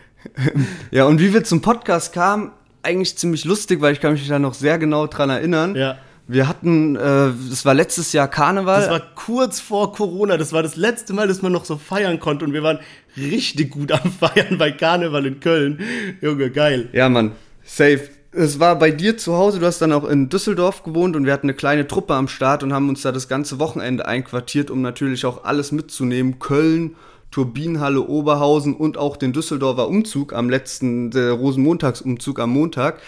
Ja, und wie wir zum Podcast kamen, eigentlich ziemlich lustig, weil ich kann mich da noch sehr genau dran erinnern. Ja. Wir hatten, äh, das war letztes Jahr Karneval. Das war kurz vor Corona. Das war das letzte Mal, dass man noch so feiern konnte. Und wir waren richtig gut am Feiern bei Karneval in Köln. Junge, geil. ja, Mann, safe. Es war bei dir zu Hause, du hast dann auch in Düsseldorf gewohnt und wir hatten eine kleine Truppe am Start und haben uns da das ganze Wochenende einquartiert, um natürlich auch alles mitzunehmen. Köln, Turbinenhalle Oberhausen und auch den Düsseldorfer Umzug am letzten, der Rosenmontagsumzug am Montag.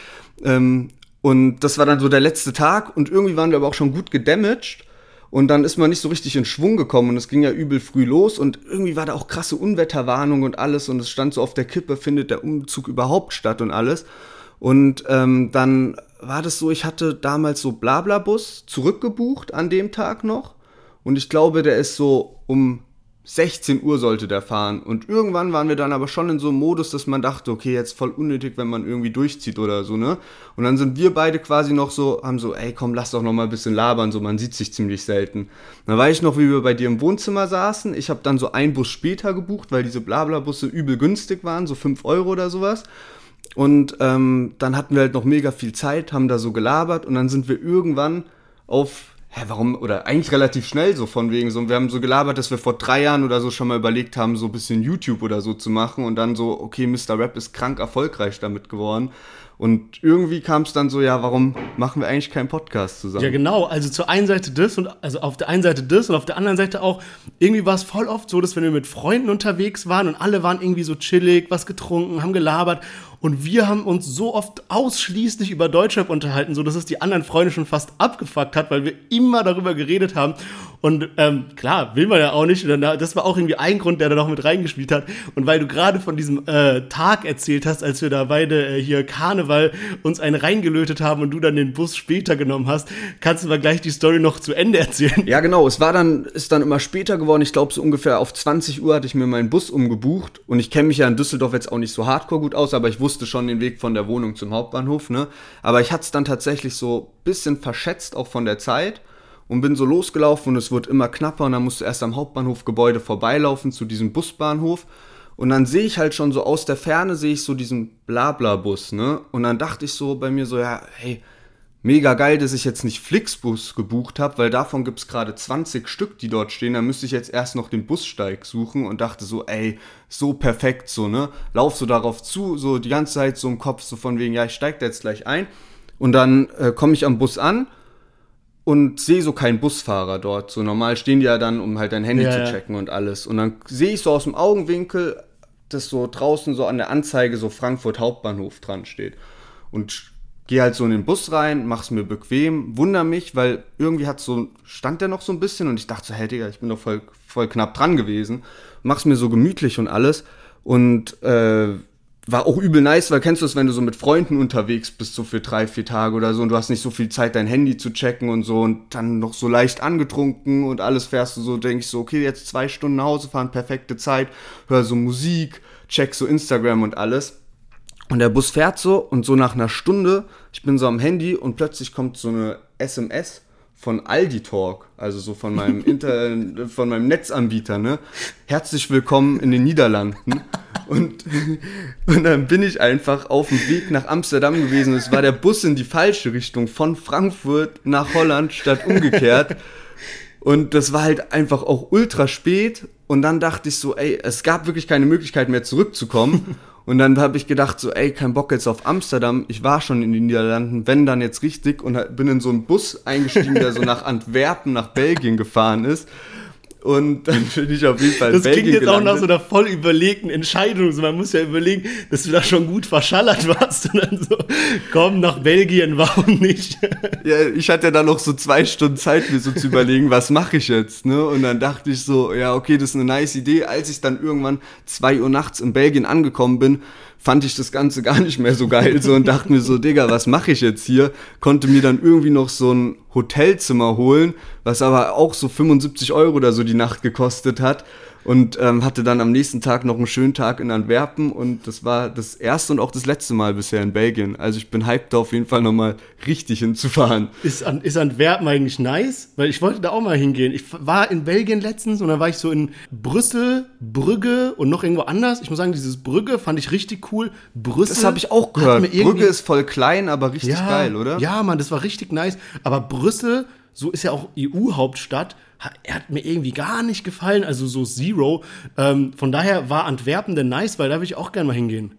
Ähm, und das war dann so der letzte Tag und irgendwie waren wir aber auch schon gut gedamaged. Und dann ist man nicht so richtig in Schwung gekommen und es ging ja übel früh los und irgendwie war da auch krasse Unwetterwarnung und alles und es stand so auf der Kippe, findet der Umzug überhaupt statt und alles. Und ähm, dann war das so, ich hatte damals so Blablabus zurückgebucht an dem Tag noch und ich glaube, der ist so um 16 Uhr sollte der fahren. Und irgendwann waren wir dann aber schon in so einem Modus, dass man dachte, okay, jetzt voll unnötig, wenn man irgendwie durchzieht oder so, ne? Und dann sind wir beide quasi noch so, haben so, ey, komm, lass doch noch mal ein bisschen labern, so, man sieht sich ziemlich selten. Dann weiß ich noch, wie wir bei dir im Wohnzimmer saßen. Ich habe dann so einen Bus später gebucht, weil diese Blabla-Busse übel günstig waren, so 5 Euro oder sowas. Und ähm, dann hatten wir halt noch mega viel Zeit, haben da so gelabert und dann sind wir irgendwann auf hä, warum, oder eigentlich relativ schnell so von wegen so, wir haben so gelabert, dass wir vor drei Jahren oder so schon mal überlegt haben, so ein bisschen YouTube oder so zu machen und dann so, okay, Mr. Rap ist krank erfolgreich damit geworden. Und irgendwie kam es dann so, ja, warum machen wir eigentlich keinen Podcast zusammen? Ja, genau. Also zur einen Seite das und also auf der einen Seite das und auf der anderen Seite auch, irgendwie war es voll oft so, dass wenn wir mit Freunden unterwegs waren und alle waren irgendwie so chillig, was getrunken, haben gelabert und wir haben uns so oft ausschließlich über Deutschrap unterhalten, so dass es die anderen Freunde schon fast abgefuckt hat, weil wir immer darüber geredet haben. Und ähm, klar, will man ja auch nicht. Und dann, das war auch irgendwie ein Grund, der da noch mit reingespielt hat. Und weil du gerade von diesem äh, Tag erzählt hast, als wir da beide äh, hier Karneval uns einen reingelötet haben und du dann den Bus später genommen hast, kannst du mal gleich die Story noch zu Ende erzählen. Ja, genau. Es war dann, ist dann immer später geworden. Ich glaube, so ungefähr auf 20 Uhr hatte ich mir meinen Bus umgebucht. Und ich kenne mich ja in Düsseldorf jetzt auch nicht so hardcore gut aus, aber ich wusste schon den Weg von der Wohnung zum Hauptbahnhof, ne? Aber ich hatte es dann tatsächlich so bisschen verschätzt, auch von der Zeit. Und bin so losgelaufen und es wurde immer knapper und dann musst du erst am Hauptbahnhofgebäude vorbeilaufen zu diesem Busbahnhof. Und dann sehe ich halt schon so aus der Ferne, sehe ich so diesen Blabla-Bus, ne? Und dann dachte ich so bei mir so, ja, hey, mega geil, dass ich jetzt nicht Flixbus gebucht habe, weil davon gibt's gerade 20 Stück, die dort stehen. Da müsste ich jetzt erst noch den Bussteig suchen und dachte so, ey, so perfekt, so, ne? Lauf so darauf zu, so die ganze Zeit so im Kopf, so von wegen, ja, ich steig da jetzt gleich ein. Und dann äh, komme ich am Bus an und sehe so keinen Busfahrer dort. So normal stehen die ja dann, um halt dein Handy Ja, zu ja. checken und alles. Und dann sehe ich so aus dem Augenwinkel, dass so draußen so an der Anzeige so Frankfurt Hauptbahnhof dran steht. Und gehe halt so in den Bus rein, mach's mir bequem, wunder mich, weil irgendwie hat so, stand der noch so ein bisschen und ich dachte so, hey Digga, ich bin doch voll, voll knapp dran gewesen. Mach's mir so gemütlich und alles. Und äh, war auch übel nice, weil kennst du es, wenn du so mit Freunden unterwegs bist, so für drei, vier Tage oder so, und du hast nicht so viel Zeit, dein Handy zu checken und so, und dann noch so leicht angetrunken und alles fährst du so, denkst so, okay, jetzt zwei Stunden nach Hause fahren, perfekte Zeit, hör so Musik, check so Instagram und alles. Und der Bus fährt so und so nach einer Stunde, ich bin so am Handy und plötzlich kommt so eine SMS von Aldi Talk, also so von meinem Inter von meinem Netzanbieter, ne? Herzlich willkommen in den Niederlanden. Und, und dann bin ich einfach auf dem Weg nach Amsterdam gewesen. Es war der Bus in die falsche Richtung, von Frankfurt nach Holland statt umgekehrt. Und das war halt einfach auch ultra spät. Und dann dachte ich so, ey, es gab wirklich keine Möglichkeit mehr zurückzukommen. Und dann habe ich gedacht, so, ey, kein Bock jetzt auf Amsterdam. Ich war schon in den Niederlanden, wenn dann jetzt richtig. Und bin in so einen Bus eingestiegen, der so nach Antwerpen, nach Belgien gefahren ist. Und dann bin ich auf jeden Fall Das Belgien klingt jetzt auch nach gelandet. so einer voll überlegten Entscheidung. So, man muss ja überlegen, dass du da schon gut verschallert warst und dann so, komm nach Belgien, warum nicht? Ja, ich hatte dann noch so zwei Stunden Zeit, mir so zu überlegen, was mache ich jetzt, ne? Und dann dachte ich so, ja, okay, das ist eine nice Idee. Als ich dann irgendwann zwei Uhr nachts in Belgien angekommen bin, fand ich das Ganze gar nicht mehr so geil so und dachte mir so, Digga, was mache ich jetzt hier? Konnte mir dann irgendwie noch so ein Hotelzimmer holen, was aber auch so 75 Euro oder so die Nacht gekostet hat. Und ähm, hatte dann am nächsten Tag noch einen schönen Tag in Antwerpen und das war das erste und auch das letzte Mal bisher in Belgien. Also ich bin hyped da auf jeden Fall nochmal richtig hinzufahren. Ist, An- ist Antwerpen eigentlich nice? Weil ich wollte da auch mal hingehen. Ich war in Belgien letztens und dann war ich so in Brüssel, Brügge und noch irgendwo anders. Ich muss sagen, dieses Brügge fand ich richtig cool. Brüssel. Das habe ich auch gehört. Brügge ist voll klein, aber richtig geil, oder? Ja, Mann, das war richtig nice. Aber Brüssel, so ist ja auch EU-Hauptstadt, ha- er hat mir irgendwie gar nicht gefallen, also so Zero. Ähm, von daher war Antwerpen denn nice, weil da will ich auch gerne mal hingehen.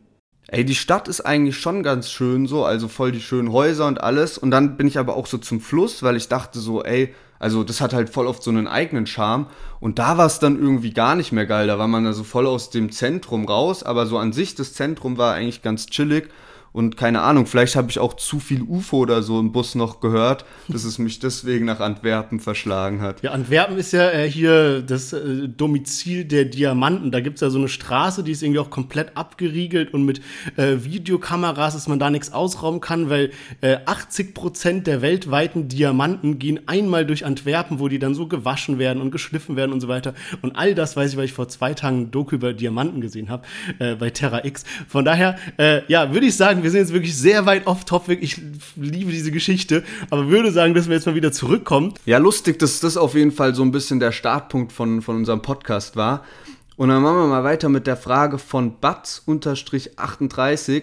Ey, die Stadt ist eigentlich schon ganz schön so, also voll die schönen Häuser und alles. Und dann bin ich aber auch so zum Fluss, weil ich dachte so, ey, also das hat halt voll oft so einen eigenen Charme. Und da war es dann irgendwie gar nicht mehr geil. Da war man da so voll aus dem Zentrum raus, aber so an sich das Zentrum war eigentlich ganz chillig. Und keine Ahnung, vielleicht habe ich auch zu viel UFO oder so im Bus noch gehört, dass es mich deswegen nach Antwerpen verschlagen hat. Ja, Antwerpen ist ja äh, hier das äh, Domizil der Diamanten. Da gibt's ja so eine Straße, die ist irgendwie auch komplett abgeriegelt und mit äh, Videokameras, dass man da nichts ausrauben kann, weil äh, 80 Prozent der weltweiten Diamanten gehen einmal durch Antwerpen, wo die dann so gewaschen werden und geschliffen werden und so weiter. Und all das weiß ich, weil ich vor zwei Tagen ein Doku über Diamanten gesehen habe äh, bei Terra X. Von daher, äh, ja, würde ich sagen, wir sind jetzt wirklich sehr weit off-topic. Ich liebe diese Geschichte, aber würde sagen, dass wir jetzt mal wieder zurückkommen. Ja, lustig, dass das auf jeden Fall so ein bisschen der Startpunkt von, von unserem Podcast war. Und dann machen wir mal weiter mit der Frage von Batz-38.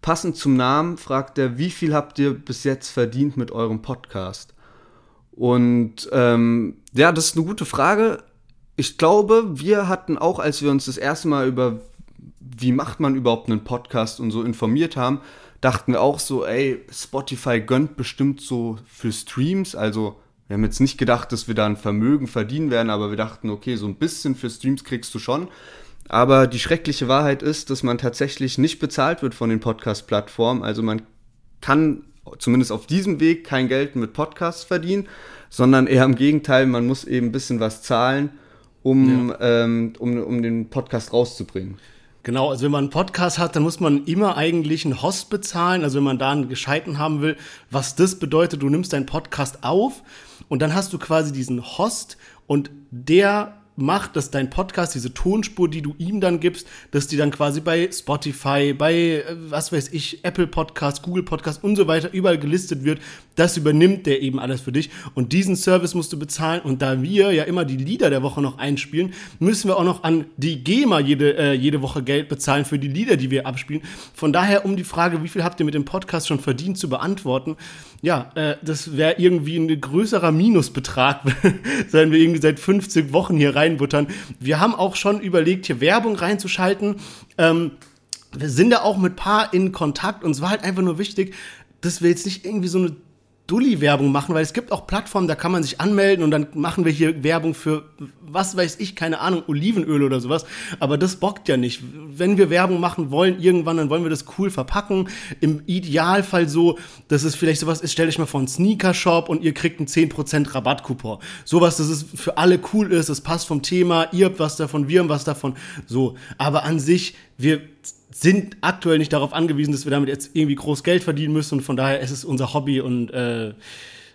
Passend zum Namen fragt er, wie viel habt ihr bis jetzt verdient mit eurem Podcast? Und ähm, ja, das ist eine gute Frage. Ich glaube, wir hatten auch, als wir uns das erste Mal über wie macht man überhaupt einen Podcast und so informiert haben, dachten wir auch so, ey, Spotify gönnt bestimmt so für Streams, also wir haben jetzt nicht gedacht, dass wir da ein Vermögen verdienen werden, aber wir dachten, okay, so ein bisschen für Streams kriegst du schon. Aber die schreckliche Wahrheit ist, dass man tatsächlich nicht bezahlt wird von den Podcast-Plattformen. Also man kann zumindest auf diesem Weg kein Geld mit Podcasts verdienen, sondern eher im Gegenteil, man muss eben ein bisschen was zahlen, um, ähm, um, um den Podcast rauszubringen. Genau, also wenn man einen Podcast hat, dann muss man immer eigentlich einen Host bezahlen. Also wenn man da einen gescheiten haben will, was das bedeutet, du nimmst deinen Podcast auf und dann hast du quasi diesen Host und der macht, dass dein Podcast, diese Tonspur, die du ihm dann gibst, dass die dann quasi bei Spotify, bei, äh, was weiß ich, Apple Podcast, Google Podcast und so weiter überall gelistet wird. Das übernimmt der eben alles für dich. Und diesen Service musst du bezahlen. Und da wir ja immer die Lieder der Woche noch einspielen, müssen wir auch noch an die GEMA jede, äh, jede Woche Geld bezahlen für die Lieder, die wir abspielen. Von daher, um die Frage, wie viel habt ihr mit dem Podcast schon verdient, zu beantworten, ja, äh, das wäre irgendwie ein größerer Minusbetrag, wenn wir irgendwie seit 50 Wochen hier reinbuttern. Wir haben auch schon überlegt, hier Werbung reinzuschalten. Ähm, wir sind da auch mit Paar in Kontakt und es war halt einfach nur wichtig, dass wir jetzt nicht irgendwie so eine Dulli-Werbung machen, weil es gibt auch Plattformen, da kann man sich anmelden und dann machen wir hier Werbung für, was weiß ich, keine Ahnung, Olivenöl oder sowas. Aber das bockt ja nicht. Wenn wir Werbung machen wollen, irgendwann, dann wollen wir das cool verpacken. Im Idealfall so, dass es vielleicht sowas ist, stellt euch mal vor einen Sneaker-Shop und ihr kriegt einen 10% Rabattcoupon. Sowas, dass es für alle cool ist, es passt vom Thema, ihr habt was davon, wir haben was davon. So. Aber an sich, wir sind aktuell nicht darauf angewiesen, dass wir damit jetzt irgendwie groß Geld verdienen müssen und von daher ist es unser Hobby und äh,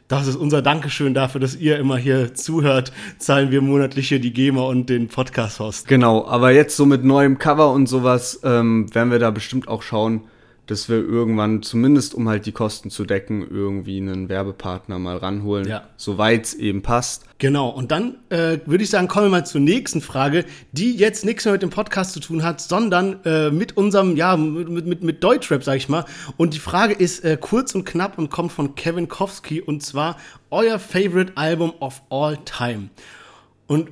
das ist unser Dankeschön dafür, dass ihr immer hier zuhört, zahlen wir monatlich hier die GEMA und den Podcast-Host. Genau, aber jetzt so mit neuem Cover und sowas ähm, werden wir da bestimmt auch schauen, dass wir irgendwann, zumindest um halt die Kosten zu decken, irgendwie einen Werbepartner mal ranholen, Ja. soweit es eben passt. Genau, und dann äh, würde ich sagen, kommen wir mal zur nächsten Frage, die jetzt nichts mehr mit dem Podcast zu tun hat, sondern äh, mit unserem, ja, mit, mit, mit Deutschrap, sag ich mal. Und die Frage ist äh, kurz und knapp und kommt von Kevin Kowski und zwar euer Favorite Album of all time. Und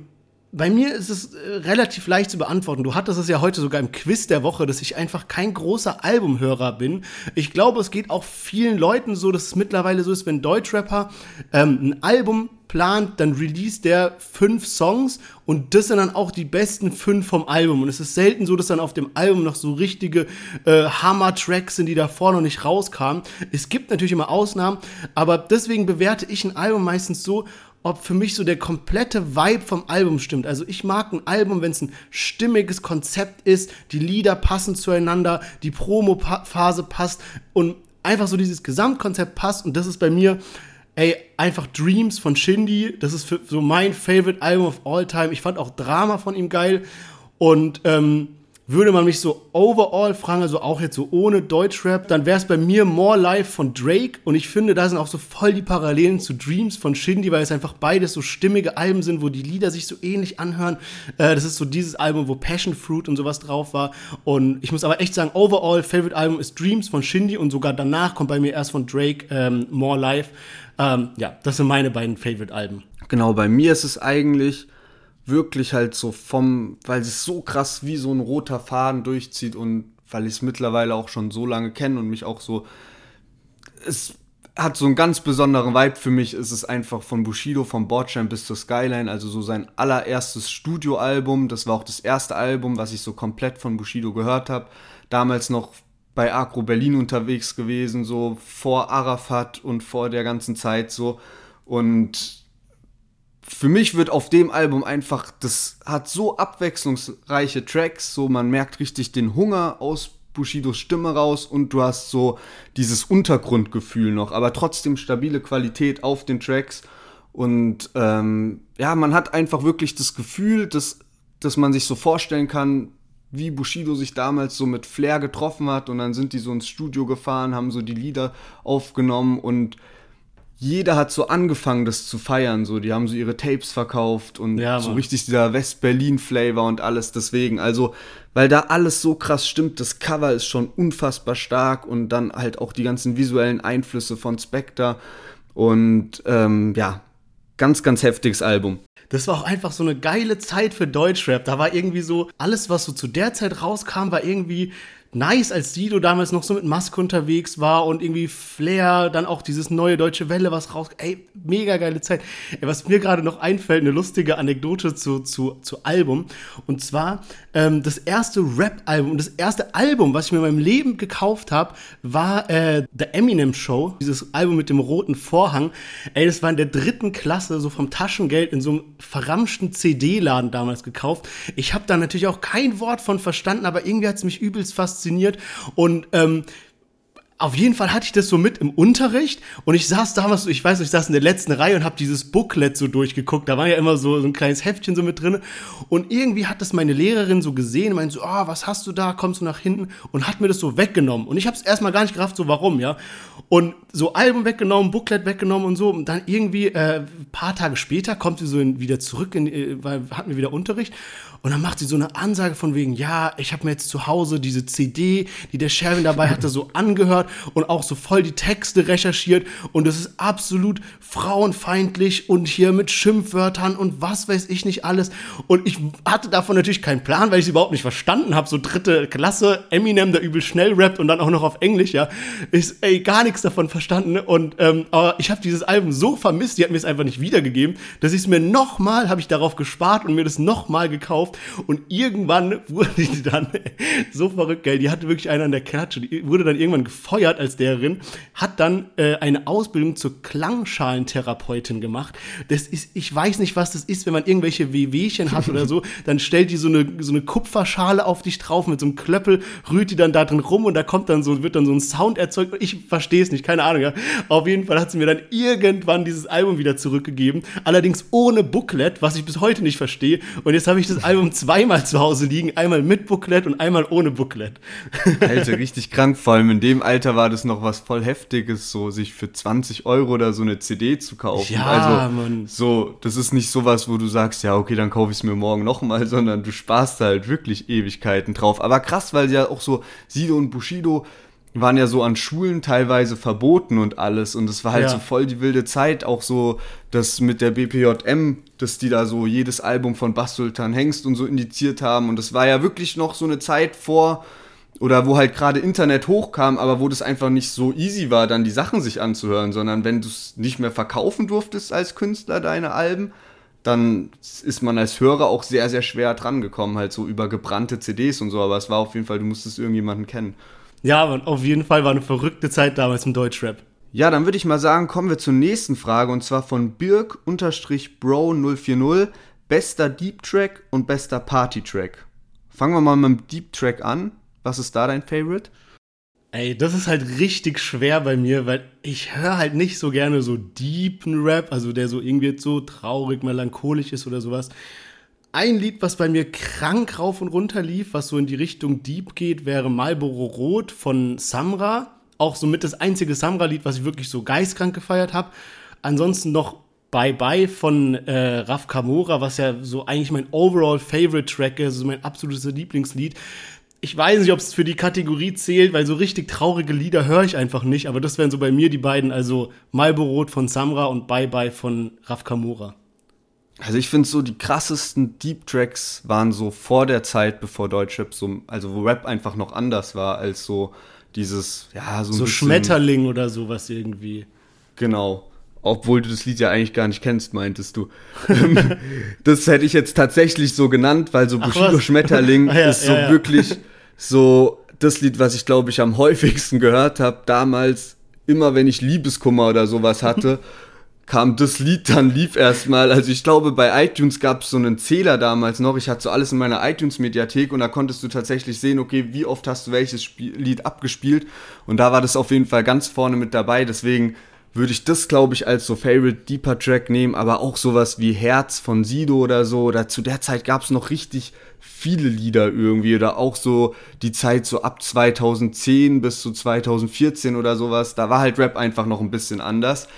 bei mir ist es äh, relativ leicht zu beantworten. Du hattest es ja heute sogar im Quiz der Woche, dass ich einfach kein großer Albumhörer bin. Ich glaube, es geht auch vielen Leuten so, dass es mittlerweile so ist, wenn Deutschrapper ähm, ein Album plant, dann release der fünf Songs und das sind dann auch die besten fünf vom Album. Und es ist selten so, dass dann auf dem Album noch so richtige äh, Hammer-Tracks sind, die davor noch nicht rauskamen. Es gibt natürlich immer Ausnahmen, aber deswegen bewerte ich ein Album meistens so, ob für mich so der komplette Vibe vom Album stimmt. Also ich mag ein Album, wenn es ein stimmiges Konzept ist, die Lieder passen zueinander, die Promo-Phase passt und einfach so dieses Gesamtkonzept passt. Und das ist bei mir, ey, einfach Dreams von Shindy. Das ist für, so mein Favorite Album of all time. Ich fand auch Drama von ihm geil. Und ähm, würde man mich so overall fragen, also auch jetzt so ohne Deutschrap, dann wäre es bei mir More Life von Drake und ich finde, da sind auch so voll die Parallelen zu Dreams von Shindy, weil es einfach beides so stimmige Alben sind, wo die Lieder sich so ähnlich anhören. Äh, das ist so dieses Album, wo Passion Fruit und sowas drauf war und ich muss aber echt sagen, overall Favorite Album ist Dreams von Shindy und sogar danach kommt bei mir erst von Drake ähm, More Life. Ähm, ja, das sind meine beiden Favorite Alben. Genau, bei mir ist es eigentlich wirklich halt so vom, weil es so krass wie so ein roter Faden durchzieht und weil ich es mittlerweile auch schon so lange kenne und mich auch so, es hat so einen ganz besonderen Vibe für mich. Es ist einfach von Bushido, vom Bordstein bis zur Skyline, also so sein allererstes Studioalbum. Das war auch das erste Album, was ich so komplett von Bushido gehört habe. Damals noch bei Agro Berlin unterwegs gewesen, so vor Arafat und vor der ganzen Zeit so. Und für mich wird auf dem Album einfach, das hat so abwechslungsreiche Tracks, so man merkt richtig den Hunger aus Bushidos Stimme raus und du hast so dieses Untergrundgefühl noch, aber trotzdem stabile Qualität auf den Tracks. Und ähm, ja, man hat einfach wirklich das Gefühl, dass, dass man sich so vorstellen kann, wie Bushido sich damals so mit Flair getroffen hat und dann sind die so ins Studio gefahren, haben so die Lieder aufgenommen und jeder hat so angefangen, das zu feiern. So, die haben so ihre Tapes verkauft und Ja, so richtig dieser West-Berlin-Flavor und alles deswegen. Also, weil da alles so krass stimmt, das Cover ist schon unfassbar stark und dann halt auch die ganzen visuellen Einflüsse von Spectre und ähm, ja, ganz, ganz heftiges Album. Das war auch einfach so eine geile Zeit für Deutschrap. Da war irgendwie so, alles, was so zu der Zeit rauskam, war irgendwie nice, als Sido damals noch so mit Maske unterwegs war und irgendwie Flair, dann auch dieses neue Deutsche Welle, was raus. Ey, mega geile Zeit. Ey, was mir gerade noch einfällt, eine lustige Anekdote zu, zu, zu Album. Und zwar ähm, das erste Rap-Album das erste Album, was ich mir in meinem Leben gekauft habe, war äh, The Eminem Show. Dieses Album mit dem roten Vorhang. Ey, das war in der dritten Klasse, so vom Taschengeld in so einem verramschten CD-Laden damals gekauft. Ich habe da natürlich auch kein Wort von verstanden, aber irgendwie hat es mich übelst fasziniert. Und ähm, auf jeden Fall hatte ich das so mit im Unterricht und ich saß damals ich weiß nicht, ich saß in der letzten Reihe und habe dieses Booklet so durchgeguckt. Da war ja immer so, so ein kleines Heftchen so mit drin und irgendwie hat das meine Lehrerin so gesehen, meinte so, ah, was hast du da? Kommst du nach hinten und hat mir das so weggenommen und ich habe es erstmal gar nicht gerafft, so warum, ja? Und so Album weggenommen, Booklet weggenommen und so und dann irgendwie äh, ein paar Tage später kommt sie so in, wieder zurück, in, äh, weil hatten wir wieder Unterricht und dann macht sie so eine Ansage von wegen, ja, ich habe mir jetzt zu Hause diese CD, die der Sherwin dabei hatte, so angehört und auch so voll die Texte recherchiert und es ist absolut frauenfeindlich und hier mit Schimpfwörtern und was weiß ich nicht alles. Und ich hatte davon natürlich keinen Plan, weil ich sie überhaupt nicht verstanden habe. So dritte Klasse, Eminem, der übel schnell rappt und dann auch noch auf Englisch, ja. Ich, ey, gar nichts davon verstanden. Und ähm, aber ich habe dieses Album so vermisst, die hat mir es einfach nicht wiedergegeben, dass ich es mir nochmal, habe ich darauf gespart und mir das nochmal gekauft. Und irgendwann wurde die dann so verrückt, gell, die hatte wirklich einen an der Klatsche, die wurde dann irgendwann gefeuert bescheuert als Lehrerin, hat dann äh, eine Ausbildung zur Klangschalentherapeutin gemacht. Das ist, ich weiß nicht, was das ist, wenn man irgendwelche Wehwehchen hat oder so, dann stellt die so eine, so eine Kupferschale auf dich drauf mit so einem Klöppel, rührt die dann da drin rum und da kommt dann so, wird dann so ein Sound erzeugt. Ich verstehe es nicht, keine Ahnung. Ja. Auf jeden Fall hat sie mir dann irgendwann dieses Album wieder zurückgegeben, allerdings ohne Booklet, was ich bis heute nicht verstehe. Und jetzt habe ich das Album zweimal zu Hause liegen, einmal mit Booklet und einmal ohne Booklet. Alter, richtig krank. Vor allem in dem Alter war das noch was voll Heftiges, so sich für 20 Euro oder so eine CD zu kaufen. Ja, also, Mann. so, das ist nicht sowas, wo du sagst, ja, okay, dann kaufe ich es mir morgen nochmal, sondern du sparst halt wirklich Ewigkeiten drauf. Aber krass, weil ja auch so Sido und Bushido waren ja so an Schulen teilweise verboten und alles und es war halt Ja. so voll die wilde Zeit, auch so das mit der BPJM, dass die da so jedes Album von Bass Sultan Hengst und so indiziert haben und es war ja wirklich noch so eine Zeit vor oder wo halt gerade Internet hochkam, aber wo das einfach nicht so easy war, dann die Sachen sich anzuhören, sondern wenn du es nicht mehr verkaufen durftest als Künstler, deine Alben, dann ist man als Hörer auch sehr, sehr schwer drangekommen, halt so über gebrannte CDs und so, aber es war auf jeden Fall, du musstest irgendjemanden kennen. Ja, auf jeden Fall war eine verrückte Zeit damals im Deutschrap. Ja, dann würde ich mal sagen, kommen wir zur nächsten Frage und zwar von Birk-Bro040. Bester Deep Track und bester Party Track. Fangen wir mal mit dem Deep Track an. Was ist da dein Favorite? Ey, das ist halt richtig schwer bei mir, weil ich höre halt nicht so gerne so deepen Rap, also der so irgendwie jetzt so traurig, melancholisch ist oder sowas. Ein Lied, was bei mir krank rauf und runter lief, was so in die Richtung Deep geht, wäre Marlboro Rot von Samra. Auch somit das einzige Samra-Lied, was ich wirklich so geistkrank gefeiert habe. Ansonsten noch Bye Bye von äh, Raf Kamora, was ja so eigentlich mein overall Favorite Track ist, also mein absolutes Lieblingslied. Ich weiß nicht, ob es für die Kategorie zählt, weil so richtig traurige Lieder höre ich einfach nicht, aber das wären so bei mir die beiden, also Marlboro Rot von Samra und Bye Bye von Raf Kamora. Also ich finde so die krassesten Deep Tracks waren so vor der Zeit, bevor Deutschrap so, also wo Rap einfach noch anders war als so dieses, ja, so ein So Schmetterling oder sowas irgendwie. Genau. Obwohl du das Lied ja eigentlich gar nicht kennst, meintest du. das hätte ich jetzt tatsächlich so genannt, weil so Bushido? Schmetterling Ah, ja, ist so ja, ja. wirklich so das Lied, was ich glaube ich am häufigsten gehört habe. Damals, immer wenn ich Liebeskummer oder sowas hatte, kam das Lied dann, lief erstmal. Also ich glaube, bei iTunes gab es so einen Zähler damals noch. Ich hatte so alles in meiner iTunes-Mediathek und da konntest du tatsächlich sehen, okay, wie oft hast du welches Spiel Lied abgespielt. Und da war das auf jeden Fall ganz vorne mit dabei. Deswegen würde ich das, glaube ich, als so Favorite Deeper Track nehmen, aber auch sowas wie Herz von Sido oder so. Oder zu der Zeit gab es noch richtig viele Lieder irgendwie. Oder auch so die Zeit so ab 2010 bis so 2014 oder sowas. Da war halt Rap einfach noch ein bisschen anders.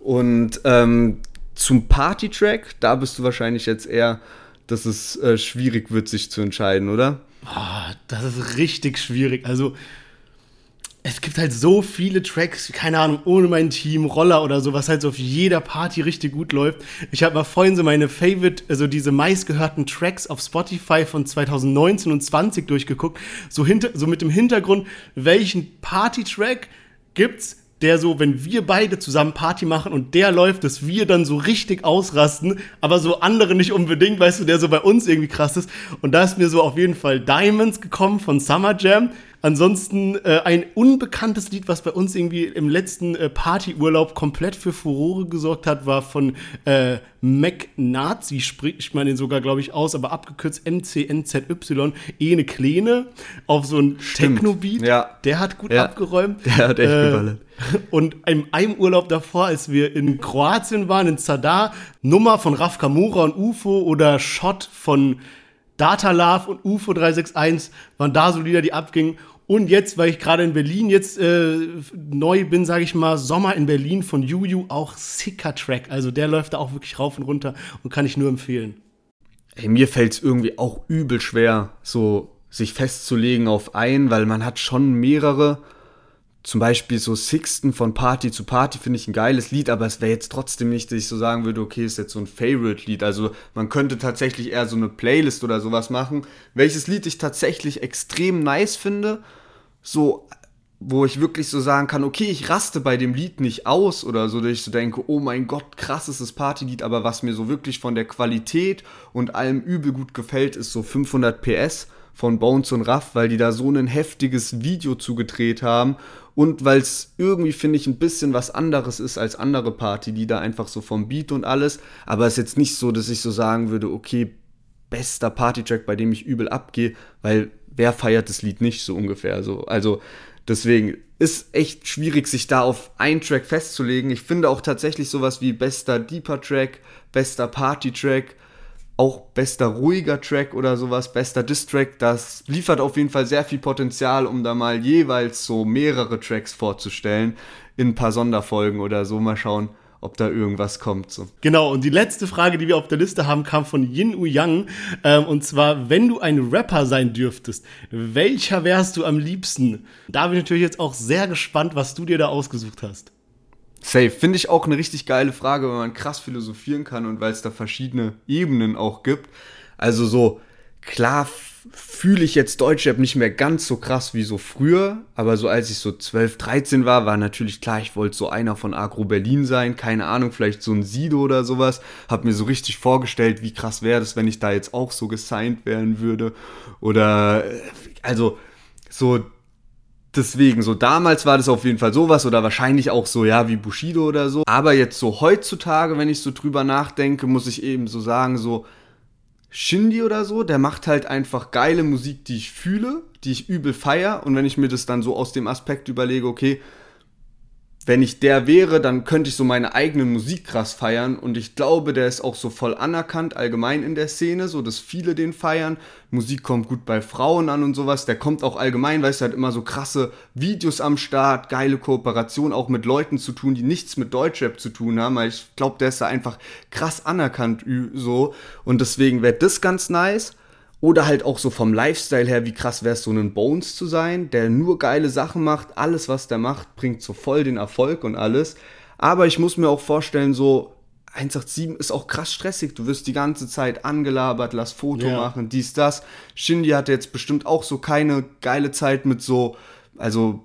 Und ähm, zum Party-Track, da bist du wahrscheinlich jetzt eher, dass es äh, schwierig wird, sich zu entscheiden, oder? Ah, das ist richtig schwierig. Also, es gibt halt so viele Tracks, keine Ahnung, ohne mein Team, Roller oder so, was halt so auf jeder Party richtig gut läuft. Ich habe mal vorhin so meine Favorite, also diese meistgehörten Tracks auf Spotify von 2019 und 20 durchgeguckt. So, hinter, so mit dem Hintergrund, welchen Party-Track gibt's, der so, wenn wir beide zusammen Party machen und der läuft, dass wir dann so richtig ausrasten, aber so andere nicht unbedingt, weißt du, der so bei uns irgendwie krass ist. Und da ist mir so auf jeden Fall Diamonds gekommen von Summer Jam. Ansonsten äh, ein unbekanntes Lied, was bei uns irgendwie im letzten äh, Partyurlaub komplett für Furore gesorgt hat, war von äh, Mac Nazi, spricht man den sogar, glaube ich, aus, aber abgekürzt MCNZY, Ene Kleine, auf so ein. Techno-Beat. Ja. Der hat gut Ja. abgeräumt. Der hat echt geballert. Und in einem Urlaub davor, als wir in Kroatien waren, in Zadar, Nummer von Raf Kamura und UFO oder Shot von Data Love und UFO 361 waren da so Lieder, die abgingen. Und jetzt, weil ich gerade in Berlin jetzt äh, neu bin, sage ich mal, Sommer in Berlin von Juju, auch sicker Track. Also der läuft da auch wirklich rauf und runter und kann ich nur empfehlen. Ey, mir fällt es irgendwie auch übel schwer, so sich festzulegen auf einen, weil man hat schon mehrere. Zum Beispiel so Sixten von Party zu Party finde ich ein geiles Lied, aber es wäre jetzt trotzdem nicht, dass ich so sagen würde, okay, ist jetzt so ein Favorite-Lied. Also man könnte tatsächlich eher so eine Playlist oder sowas machen. Welches Lied ich tatsächlich extrem nice finde, so wo ich wirklich so sagen kann, okay, ich raste bei dem Lied nicht aus oder so, dass ich so denke, oh mein Gott, krass ist das Partylied, aber was mir so wirklich von der Qualität und allem übel gut gefällt, ist so 500 PS von Bones und Raff, weil die da so ein heftiges Video zugedreht haben und weil es irgendwie, finde ich, ein bisschen was anderes ist als andere Party, die da einfach so vom Beat und alles, aber es ist jetzt nicht so, dass ich so sagen würde, okay, bester Partytrack, bei dem ich übel abgehe, weil wer feiert das Lied nicht so ungefähr so. Also deswegen ist echt schwierig, sich da auf einen Track festzulegen. Ich finde auch tatsächlich sowas wie bester Deeper Track, bester Party Track auch bester ruhiger Track oder sowas, bester Diss-Track, das liefert auf jeden Fall sehr viel Potenzial, um da mal jeweils so mehrere Tracks vorzustellen in ein paar Sonderfolgen oder so. Mal schauen, ob da irgendwas kommt. So. Genau, und die letzte Frage, die wir auf der Liste haben, kam von Yin U Yang. Ähm, und zwar, wenn du ein Rapper sein dürftest, welcher wärst du am liebsten? Da bin ich natürlich jetzt auch sehr gespannt, was du dir da ausgesucht hast. Safe. Finde ich auch eine richtig geile Frage, weil man krass philosophieren kann und weil es da verschiedene Ebenen auch gibt. Also so, klar fühle ich jetzt Deutschrap nicht mehr ganz so krass wie so früher, aber so als ich so 12, 13 war, war natürlich klar, ich wollte so einer von Agro Berlin sein, keine Ahnung, vielleicht so ein Sido oder sowas. Hab mir so richtig vorgestellt, wie krass wäre das, wenn ich da jetzt auch so gesigned werden würde. Oder, äh, also, so deswegen, so damals war das auf jeden Fall sowas oder wahrscheinlich auch so, ja, wie Bushido oder so. Aber jetzt so heutzutage, wenn ich so drüber nachdenke, muss ich eben so sagen, so Shindy oder so, der macht halt einfach geile Musik, die ich fühle, die ich übel feier. Und wenn ich mir das dann so aus dem Aspekt überlege, okay, wenn ich der wäre, dann könnte ich so meine eigene Musik krass feiern und ich glaube, der ist auch so voll anerkannt allgemein in der Szene, so dass viele den feiern. Musik kommt gut bei Frauen an und sowas. Der kommt auch allgemein, weißt du, hat immer so krasse Videos am Start, geile Kooperation auch mit Leuten zu tun, die nichts mit Deutschrap zu tun haben. Weil ich glaube, der ist da einfach krass anerkannt so und deswegen wäre das ganz nice. Oder halt auch so vom Lifestyle her, wie krass wäre es, so einen Bones zu sein, der nur geile Sachen macht. Alles, was der macht, bringt so voll den Erfolg und alles. Aber ich muss mir auch vorstellen, so 187 ist auch krass stressig. Du wirst die ganze Zeit angelabert, lass Foto ja. machen, dies, das. Shindy hatte jetzt bestimmt auch so keine geile Zeit mit so, also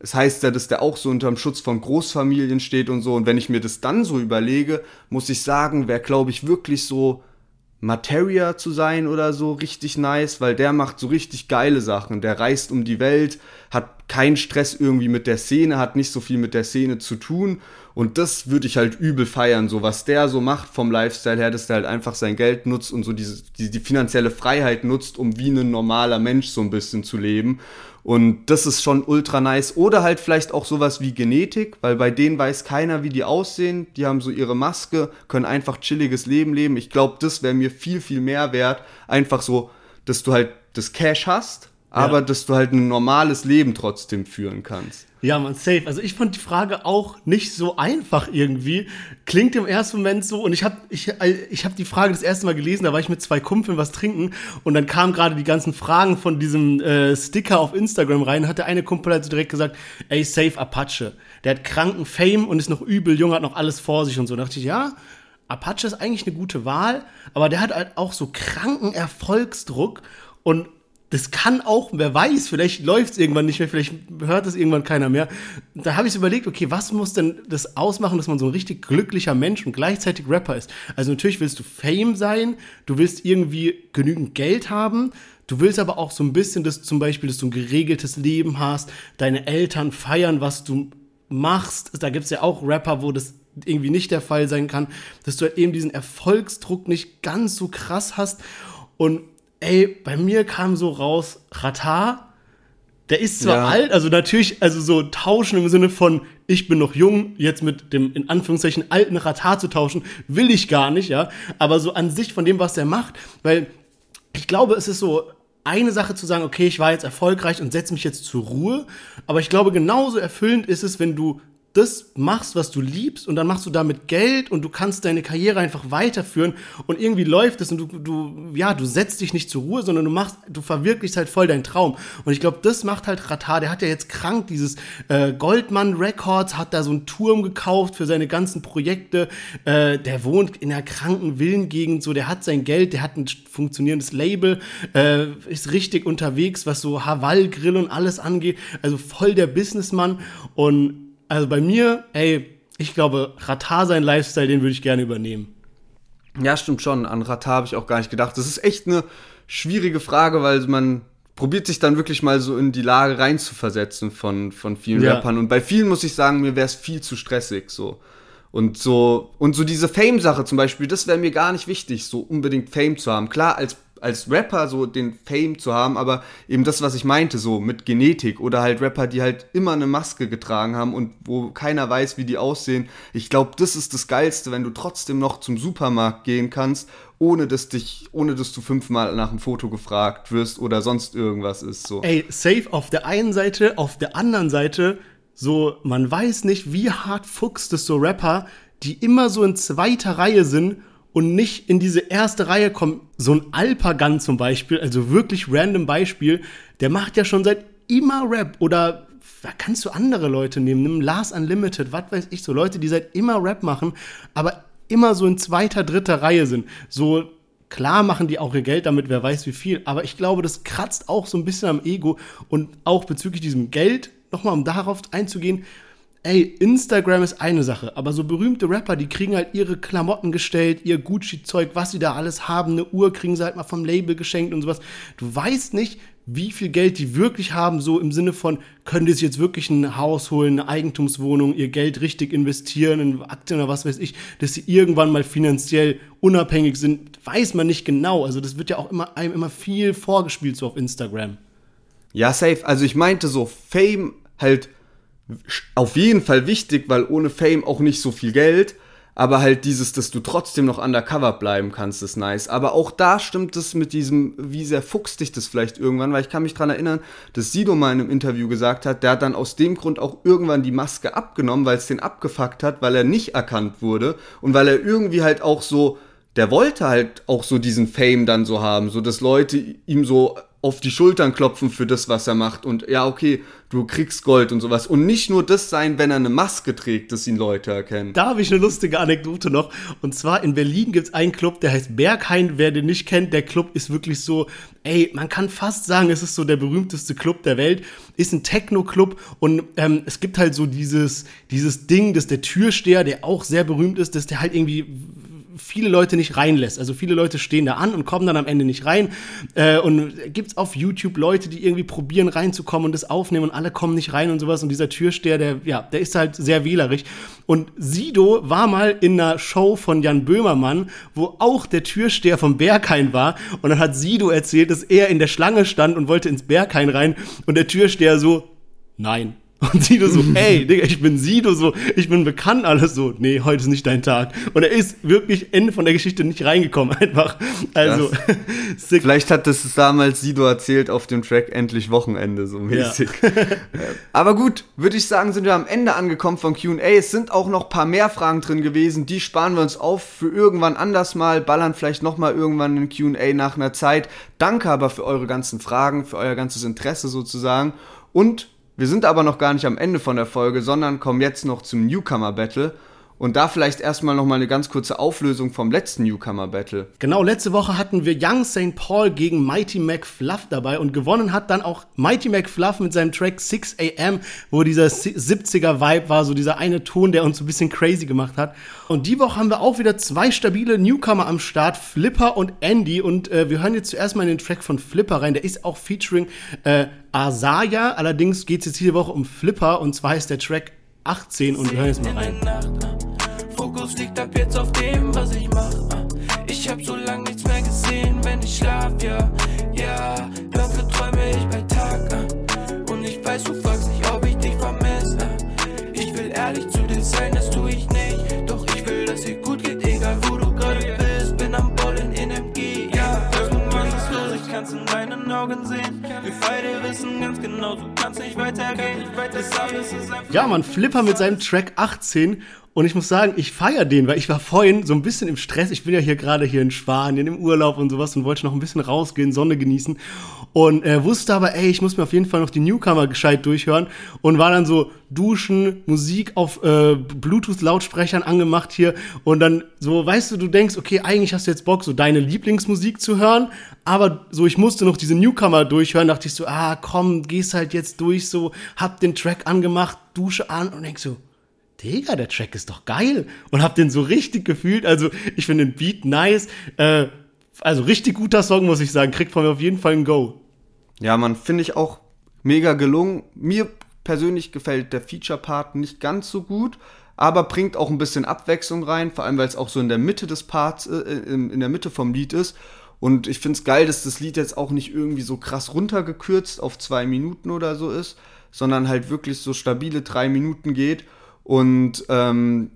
es heißt ja, dass der auch so unterm Schutz von Großfamilien steht und so. Und wenn ich mir das dann so überlege, muss ich sagen, wäre, glaube ich, wirklich so Materia zu sein oder so richtig nice, weil der macht so richtig geile Sachen. Der reist um die Welt, hat keinen Stress irgendwie mit der Szene, hat nicht so viel mit der Szene zu tun. Und das würde ich halt übel feiern, so was der so macht vom Lifestyle her, dass der halt einfach sein Geld nutzt und so diese, die, die finanzielle Freiheit nutzt, um wie ein normaler Mensch so ein bisschen zu leben. Und das ist schon ultra nice. Oder halt vielleicht auch sowas wie Genetik, weil bei denen weiß keiner, wie die aussehen. Die haben so ihre Maske, können einfach chilliges Leben leben. Ich glaube, das wäre mir viel, viel mehr wert. Einfach so, dass du halt das Cash hast, aber ja. dass du halt ein normales Leben trotzdem führen kannst. Ja, man, safe. Also ich fand die Frage auch nicht so einfach irgendwie. Klingt im ersten Moment so und ich habe ich, ich hab die Frage das erste Mal gelesen, da war ich mit zwei Kumpeln was trinken und dann kamen gerade die ganzen Fragen von diesem äh, Sticker auf Instagram rein, hat der eine Kumpel also direkt gesagt, ey, safe Apache. Der hat kranken Fame und ist noch übel jung, hat noch alles vor sich und so. Da dachte ich, ja, Apache ist eigentlich eine gute Wahl, aber der hat halt auch so kranken Erfolgsdruck und das kann auch, wer weiß, vielleicht läuft es irgendwann nicht mehr, vielleicht hört es irgendwann keiner mehr. Da habe ich so überlegt, okay, was muss denn das ausmachen, dass man so ein richtig glücklicher Mensch und gleichzeitig Rapper ist? Also natürlich willst du Fame sein, du willst irgendwie genügend Geld haben, du willst aber auch so ein bisschen, dass zum Beispiel, dass du ein geregeltes Leben hast, deine Eltern feiern, was du machst. Da gibt es ja auch Rapper, wo das irgendwie nicht der Fall sein kann, dass du halt eben diesen Erfolgsdruck nicht ganz so krass hast und ey, bei mir kam so raus, Ratar, der ist zwar ja. alt, also natürlich, also so tauschen im Sinne von, ich bin noch jung, jetzt mit dem in Anführungszeichen alten Ratar zu tauschen, will ich gar nicht, ja. Aber so an sich von dem, was er macht, weil ich glaube, es ist so eine Sache zu sagen, okay, ich war jetzt erfolgreich und setze mich jetzt zur Ruhe. Aber ich glaube, genauso erfüllend ist es, wenn du das machst, was du liebst und dann machst du damit Geld und du kannst deine Karriere einfach weiterführen und irgendwie läuft es und du, du, ja, du setzt dich nicht zur Ruhe, sondern du machst, du verwirklichst halt voll deinen Traum. Und ich glaube, das macht halt Ratar, der hat ja jetzt krank dieses äh, Goldman Records, hat da so einen Turm gekauft für seine ganzen Projekte, äh, der wohnt in einer kranken Villengegend, so, der hat sein Geld, der hat ein funktionierendes Label, äh, ist richtig unterwegs, was so Haval Grill und alles angeht, also voll der Businessmann und also bei mir, ey, ich glaube, Ratar sein Lifestyle, den würde ich gerne übernehmen. Ja, stimmt schon. An Ratar habe ich auch gar nicht gedacht. Das ist echt eine schwierige Frage, weil man probiert sich dann wirklich mal so in die Lage reinzuversetzen von, von vielen Ja. Rappern. Und bei vielen muss ich sagen, mir wäre es viel zu stressig so. Und so, und so diese Fame-Sache zum Beispiel, das wäre mir gar nicht wichtig, so unbedingt Fame zu haben. Klar, als, als Rapper so den Fame zu haben, aber eben das, was ich meinte, so mit Genetik oder halt Rapper, die halt immer eine Maske getragen haben und wo keiner weiß, wie die aussehen. Ich glaube, das ist das Geilste, wenn du trotzdem noch zum Supermarkt gehen kannst, ohne dass dich, ohne dass du fünfmal nach einem Foto gefragt wirst oder sonst irgendwas ist so. Ey, safe auf der einen Seite, auf der anderen Seite, so, man weiß nicht, wie hart fuchst es so Rapper, die immer so in zweiter Reihe sind und nicht in diese erste Reihe kommen. So ein Alpagan zum Beispiel, also wirklich random Beispiel, der macht ja schon seit immer Rap oder da kannst du andere Leute nehmen, nimm Lars Unlimited, was weiß ich, so Leute, die seit immer Rap machen, aber immer so in zweiter, dritter Reihe sind. So Klar machen die auch ihr Geld damit, wer weiß wie viel, aber ich glaube, das kratzt auch so ein bisschen am Ego und auch bezüglich diesem Geld, nochmal um darauf einzugehen, ey, Instagram ist eine Sache, aber so berühmte Rapper, die kriegen halt ihre Klamotten gestellt, ihr Gucci-Zeug, was sie da alles haben, eine Uhr kriegen sie halt mal vom Label geschenkt und sowas. Du weißt nicht, wie viel Geld die wirklich haben, so im Sinne von, können die sich jetzt wirklich ein Haus holen, eine Eigentumswohnung, ihr Geld richtig investieren in Aktien oder was weiß ich, dass sie irgendwann mal finanziell unabhängig sind, weiß man nicht genau. Also das wird ja auch immer einem immer viel vorgespielt so auf Instagram. Ja, safe. Also ich meinte so, Fame halt auf jeden Fall wichtig, weil ohne Fame auch nicht so viel Geld. Aber halt dieses, dass du trotzdem noch undercover bleiben kannst, ist nice. Aber auch da stimmt es mit diesem, wie sehr fuchst dich das vielleicht irgendwann, weil ich kann mich dran erinnern, dass Sido mal in einem Interview gesagt hat, der hat dann aus dem Grund auch irgendwann die Maske abgenommen, weil es den abgefuckt hat, weil er nicht erkannt wurde und weil er irgendwie halt auch so, der wollte halt auch so diesen Fame dann so haben, so dass Leute ihm so auf die Schultern klopfen für das, was er macht und ja, okay, du kriegst Gold und sowas. Und nicht nur das sein, wenn er eine Maske trägt, dass ihn Leute erkennen. Da habe ich eine lustige Anekdote noch. Und zwar in Berlin gibt es einen Club, der heißt Berghain. Wer den nicht kennt, der Club ist wirklich so, ey, man kann fast sagen, es ist so der berühmteste Club der Welt. Ist ein Techno-Club und ähm, es gibt halt so dieses, dieses Ding, dass der Türsteher, der auch sehr berühmt ist, dass der halt irgendwie viele Leute nicht reinlässt. Also viele Leute stehen da an und kommen dann am Ende nicht rein. Äh, und gibt's auf YouTube Leute, die irgendwie probieren reinzukommen und das aufnehmen und alle kommen nicht rein und sowas. Und dieser Türsteher, der, ja, der ist halt sehr wählerisch. Und Sido war mal in einer Show von Jan Böhmermann, wo auch der Türsteher vom Berghain war. Und dann hat Sido erzählt, dass er in der Schlange stand und wollte ins Berghain rein. Und der Türsteher so, nein. Und Sido so, ey, Digga, ich bin Sido so, ich bin bekannt, alles so, nee, heute ist nicht dein Tag. Und er ist wirklich Ende von der Geschichte nicht reingekommen, einfach. Also, sick. Vielleicht hat das damals Sido erzählt auf dem Track Endlich Wochenende, so mäßig. Aber gut, würde ich sagen, sind wir am Ende angekommen von QA. Es sind auch noch ein paar mehr Fragen drin gewesen. Die sparen wir uns auf für irgendwann anders mal, ballern vielleicht nochmal irgendwann in QA nach einer Zeit. Danke aber für eure ganzen Fragen, für euer ganzes Interesse sozusagen. Und wir sind aber noch gar nicht am Ende von der Folge, sondern kommen jetzt noch zum Newcomer Battle. Und da vielleicht erstmal nochmal eine ganz kurze Auflösung vom letzten Newcomer Battle. Genau, letzte Woche hatten wir Young St. Paul gegen Mighty McFluff dabei und gewonnen hat dann auch Mighty McFluff mit seinem Track 6 AM, wo dieser 70er Vibe war, so dieser eine Ton, der uns so ein bisschen crazy gemacht hat. Und die Woche haben wir auch wieder zwei stabile Newcomer am Start, Flipper und Andy. Und äh, wir hören jetzt zuerst mal in den Track von Flipper rein. Der ist auch featuring äh, Asaya. Allerdings geht es jetzt diese Woche um Flipper und zwar heißt der Track 18 und wir hören jetzt mal rein. Fokus liegt ab jetzt auf dem, was ich mach. Ich hab so lang nichts mehr gesehen, wenn ich schlaf, ja. Ja, dafür träume ich bei Tag. äh. Und ich weiß, du fragst nicht, ob ich dich vermisse. Ich will ehrlich zu dir sein, das tu ich nicht. Doch ich will, dass dir gut geht, egal wo du gerade bist. Bin am Ballen in MG, ja. Irgendwas ist los, ich kann's in deinen Augen sehen. Wir beide wissen ganz genau, du kannst nicht weitergehen. Das Ja, man, Flipper mit seinem Track 18. Und ich muss sagen, ich feiere den, weil ich war vorhin so ein bisschen im Stress. Ich bin ja hier gerade hier in Spanien im Urlaub und sowas und wollte noch ein bisschen rausgehen, Sonne genießen. Und äh, wusste aber, ey, ich muss mir auf jeden Fall noch die Newcomer gescheit durchhören. Und war dann so duschen, Musik auf äh, Bluetooth-Lautsprechern angemacht hier. Und dann so, weißt du, du denkst, okay, eigentlich hast du jetzt Bock, so deine Lieblingsmusik zu hören. Aber so, ich musste noch diese Newcomer durchhören. Dachte ich so, ah, komm, gehst halt jetzt durch, so, hab den Track angemacht, Dusche an und denk so, Digga, der Track ist doch geil. Und hab den so richtig gefühlt. Also, ich finde den Beat nice. Äh, Also richtig guter Song, muss ich sagen. Kriegt von mir auf jeden Fall ein Go. Ja, man finde ich auch mega gelungen. Mir persönlich gefällt der Feature-Part nicht ganz so gut, aber bringt auch ein bisschen Abwechslung rein, vor allem weil es auch so in der Mitte des Parts, äh, in, in der Mitte vom Lied ist. Und ich finde es geil, dass das Lied jetzt auch nicht irgendwie so krass runtergekürzt auf zwei Minuten oder so ist, sondern halt wirklich so stabile drei Minuten geht. Und ähm,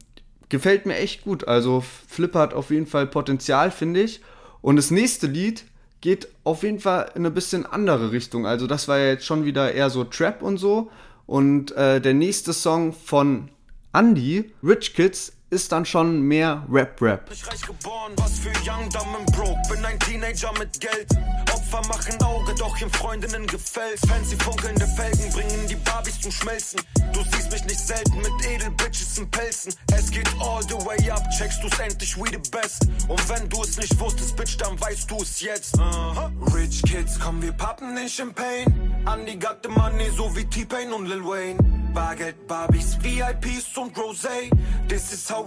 gefällt mir echt gut. Also Flipper hat auf jeden Fall Potenzial, finde ich. Und das nächste Lied geht auf jeden Fall in eine bisschen andere Richtung. Also das war ja jetzt schon wieder eher so Trap und so. Und äh, der nächste Song von Andy, Rich Kids, ist dann schon mehr Rap-Rap. Ich reich geboren, was für Young, dumb and broke. Bin ein Teenager mit Geld. Opfer machen Auge, doch ihren Freundinnen gefällt's. Fancy funkelnde Felgen bringen die Barbies zum Schmelzen. Du siehst mich nicht selten mit Edelbitches in Pelzen. Es geht all the way up, checkst du's endlich, we the best. Und wenn du es nicht wusstest, Bitch, dann weißt du es jetzt. Uh. Rich Kids, komm, wir pappen nicht in Pain. Andy got the money, so wie T-Pain und Lil Wayne. Bargeld, Barbies, VIPs und Rosé. This is how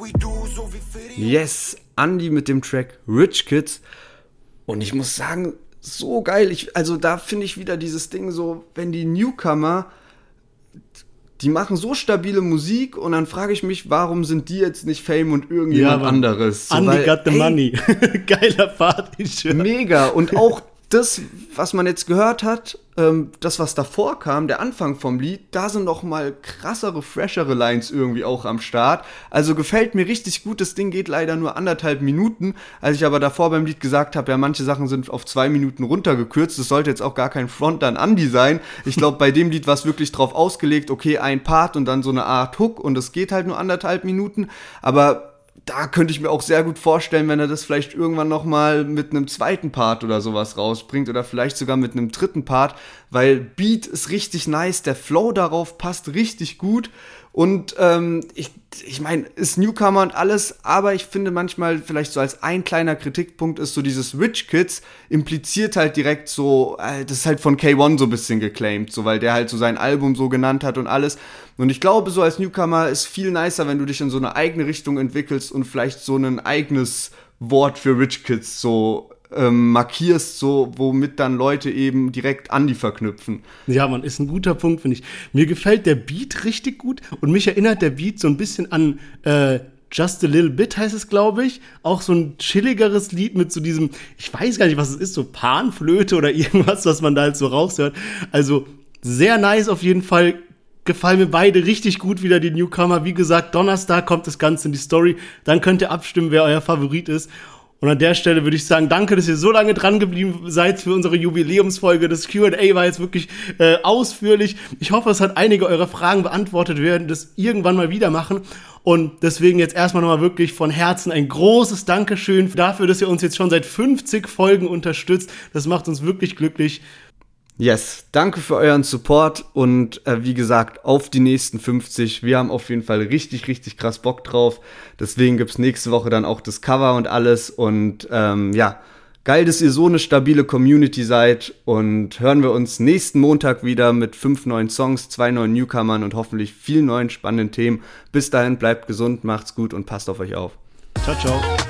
Yes, Andy mit dem Track Rich Kids. Und ich muss sagen, so geil. Ich, also da finde ich wieder dieses Ding so, wenn die Newcomer, die machen so stabile Musik und dann frage ich mich, warum sind die jetzt nicht Fame und irgendjemand Mann. anderes? So, Andy weil, got the ey, money. Geiler Part, ich schwör. Mega. Und auch das, was man jetzt gehört hat, ähm, das, was davor kam, der Anfang vom Lied, da sind noch mal krassere, freshere Lines irgendwie auch am Start. Also gefällt mir richtig gut. Das Ding geht leider nur anderthalb Minuten. Als ich aber davor beim Lied gesagt habe, ja, manche Sachen sind auf zwei Minuten runtergekürzt. Das sollte jetzt auch gar kein Front an Andy sein. Ich glaube, bei dem Lied war es wirklich drauf ausgelegt, okay, ein Part und dann so eine Art Hook und es geht halt nur anderthalb Minuten. Aber da könnte ich mir auch sehr gut vorstellen, wenn er das vielleicht irgendwann noch mal mit einem zweiten Part oder sowas rausbringt oder vielleicht sogar mit einem dritten Part, weil Beat ist richtig nice, der Flow darauf passt richtig gut und ähm, ich, ich meine, ist Newcomer und alles, aber ich finde manchmal vielleicht so als ein kleiner Kritikpunkt ist so dieses Rich Kids impliziert halt direkt so, äh, das ist halt von K1 so ein bisschen geclaimed, so weil der halt so sein Album so genannt hat und alles. Und ich glaube, so als Newcomer ist viel nicer, wenn du dich in so eine eigene Richtung entwickelst und vielleicht so ein eigenes Wort für Rich Kids so ähm, markierst, so womit dann Leute eben direkt an die verknüpfen. Ja, man, ist ein guter Punkt, finde ich. Mir gefällt der Beat richtig gut und mich erinnert der Beat so ein bisschen an äh, Just a Little Bit heißt es, glaube ich. Auch so ein chilligeres Lied mit so diesem, ich weiß gar nicht, was es ist, so Panflöte oder irgendwas, was man da halt so raushört. Also sehr nice auf jeden Fall. Gefallen mir beide richtig gut wieder, die Newcomer. Wie gesagt, Donnerstag kommt das Ganze in die Story. Dann könnt ihr abstimmen, wer euer Favorit ist. Und an der Stelle würde ich sagen, danke, dass ihr so lange dran geblieben seid für unsere Jubiläumsfolge. Das Q&A war jetzt wirklich äh, ausführlich. Ich hoffe, es hat einige eurer Fragen beantwortet. Wir werden das irgendwann mal wieder machen. Und deswegen jetzt erstmal nochmal wirklich von Herzen ein großes Dankeschön dafür, dass ihr uns jetzt schon seit 50 Folgen unterstützt. Das macht uns wirklich glücklich. Yes, danke für euren Support und äh, wie gesagt, auf die nächsten 50. Wir haben auf jeden Fall richtig, richtig krass Bock drauf. Deswegen gibt's nächste Woche dann auch das Cover und alles. Und ähm, ja, geil, dass ihr so eine stabile Community seid. Und hören wir uns nächsten Montag wieder mit fünf neuen Songs, zwei neuen Newcomern und hoffentlich vielen neuen spannenden Themen. Bis dahin, bleibt gesund, macht's gut und passt auf euch auf. Ciao, ciao.